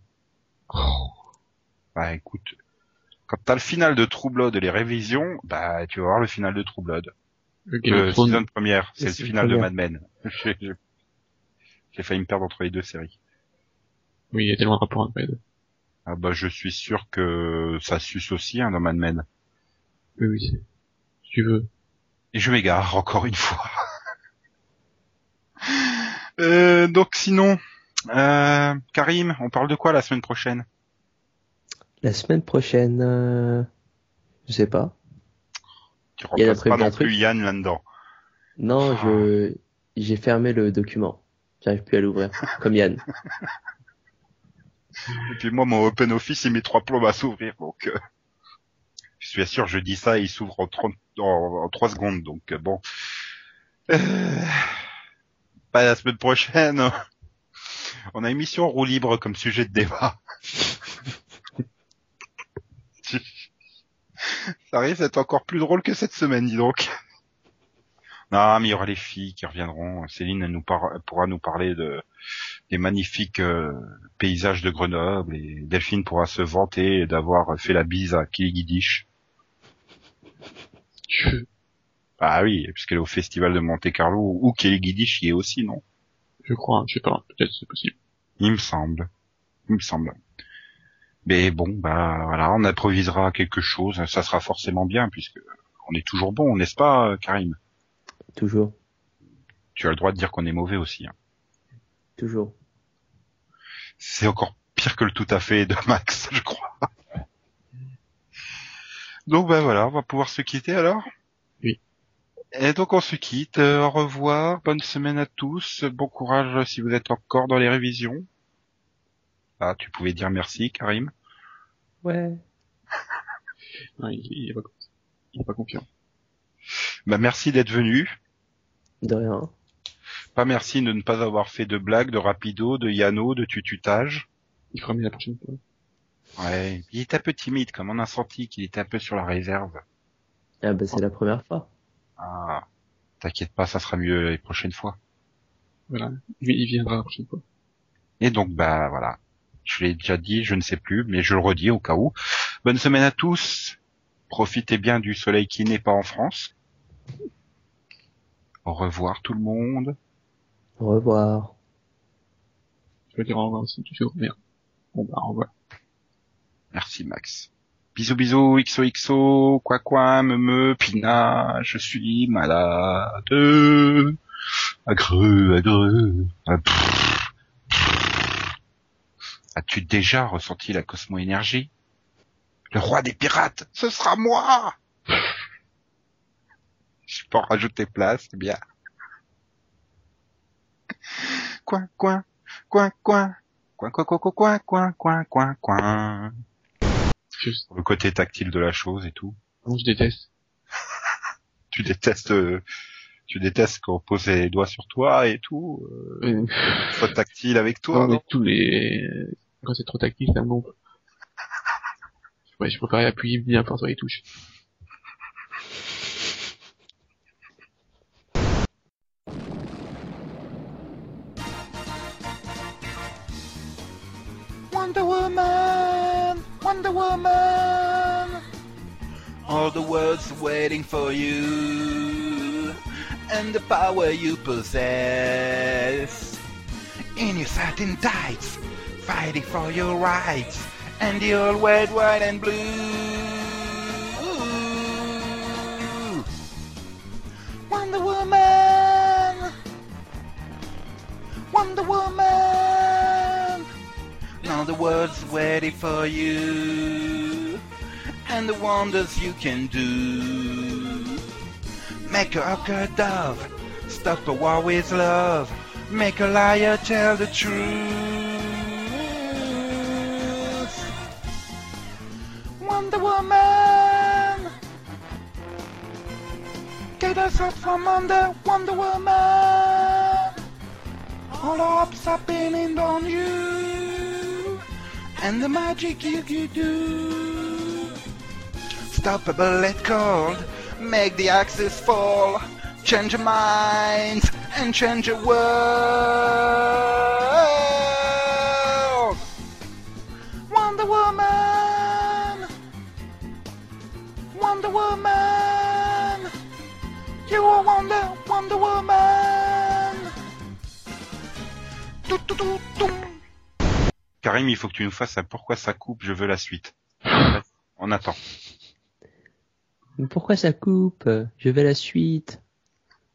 Bah écoute, quand t'as le final de True Blood et les révisions, bah tu vas voir le final de True Blood. Le Game Le season première, c'est Le final de. Mad Men. J'ai failli me perdre entre les deux séries. oui, il y a tellement de rapports entre les deux. Ah bah je suis sûr que ça suce aussi hein, dans Mad Men. Oui, oui, si tu veux. Et je m'égare encore une fois. Euh, donc sinon, euh, Karim, on parle de quoi la semaine prochaine? La semaine prochaine, euh, je sais pas. Tu Il y a remplaces pas non plus Yann là-dedans. Non, Ah. je j'ai fermé le document. J'arrive plus à l'ouvrir, comme Yann. Et puis moi, mon Open Office, il met trois plombes à s'ouvrir, donc euh, je suis sûr, je dis ça, et il s'ouvre en, 30 en, en 3 secondes, donc euh, bon. Euh, pas la semaine prochaine. On a émission roue libre comme sujet de débat. ça risque d'être encore plus drôle que cette semaine, dis donc. Non, mais il y aura les filles qui reviendront. Céline elle nous par- pourra nous parler de des magnifiques euh, paysages de Grenoble et Delphine pourra se vanter d'avoir fait la bise à Kiligidish. Je, Ah oui, puisqu'elle est au festival de Monte Carlo où Kiligidish y est aussi, non? Je crois, je sais pas, peut-être c'est possible. Il me semble. Il me semble. Mais bon, bah voilà, on improvisera quelque chose, ça sera forcément bien puisque on est toujours bon, n'est-ce pas, Karim? Toujours, Tu as le droit de dire qu'on est mauvais aussi. hein. toujours. C'est encore pire que le tout à fait de Max, je crois. Donc ben voilà, on va pouvoir se quitter alors? Oui. Et donc on se quitte. Euh, au revoir, bonne semaine à tous, bon courage si vous êtes encore dans les révisions. Ah, tu pouvais dire merci, Karim? Ouais. Non, il, il est pas, il est pas confiant. Bah merci d'être venu. De rien. Pas merci de ne pas avoir fait de blagues, de rapido, de yano, de tututage. Il fera mieux la prochaine fois. Ouais, il était un peu timide, comme on a senti qu'il était un peu sur la réserve. Ah bah c'est la première fois. Ah, t'inquiète pas, ça sera mieux les prochaines fois. Voilà. Il, il viendra la prochaine fois. Et donc, bah voilà. Je l'ai déjà dit, je ne sais plus, mais je le redis au cas où. Bonne semaine à tous. Profitez bien du soleil qui n'est pas en France. Au revoir tout le monde. Au revoir. Je peux dire au revoir aussi, toujours. Merde. Bon bah, au revoir. Merci Max. Bisous bisous, XOXO, quoi quoi, me me, pina, je suis malade. Agreux, agreux. Ah. As-tu déjà ressenti la cosmo-énergie? Le roi des pirates, ce sera moi Je peux en rajouter place, c'est bien. Coin, coin, coin, coin, coin, coin, coin, coin, coin, coin, coin, coin. Juste. Le côté tactile de la chose et tout. Non, je déteste. Tu détestes, euh, tu détestes qu'on pose les doigts sur toi et tout, euh, soit tactile avec toi. non, mais non? tous les, quand c'est trop tactile, ça me gonfle. Ouais, je préfère appuyer bien fort sur les touches. Wonder Woman, Wonder Woman. All the world's waiting for you, and the power you possess. In your satin tights, fighting for your rights, and the old red, white, and blue. Wonder Woman, Wonder Woman. Now the world's waiting for you and the wonders you can do. Make a hawker dove, stop a war with love, make a liar tell the truth. Under Wonder Woman. All hopes are pinning on you. And the magic you could do. Stop a bullet cold. Make the axis fall. Change your minds and change your world. Wonder Woman. Wonder Woman. You are Wonder, Wonder Woman. Tout, tout, tout, tout. Karim, il faut que tu nous fasses un pourquoi ça coupe, je veux la suite. On attend. Pourquoi ça coupe? Je veux la suite.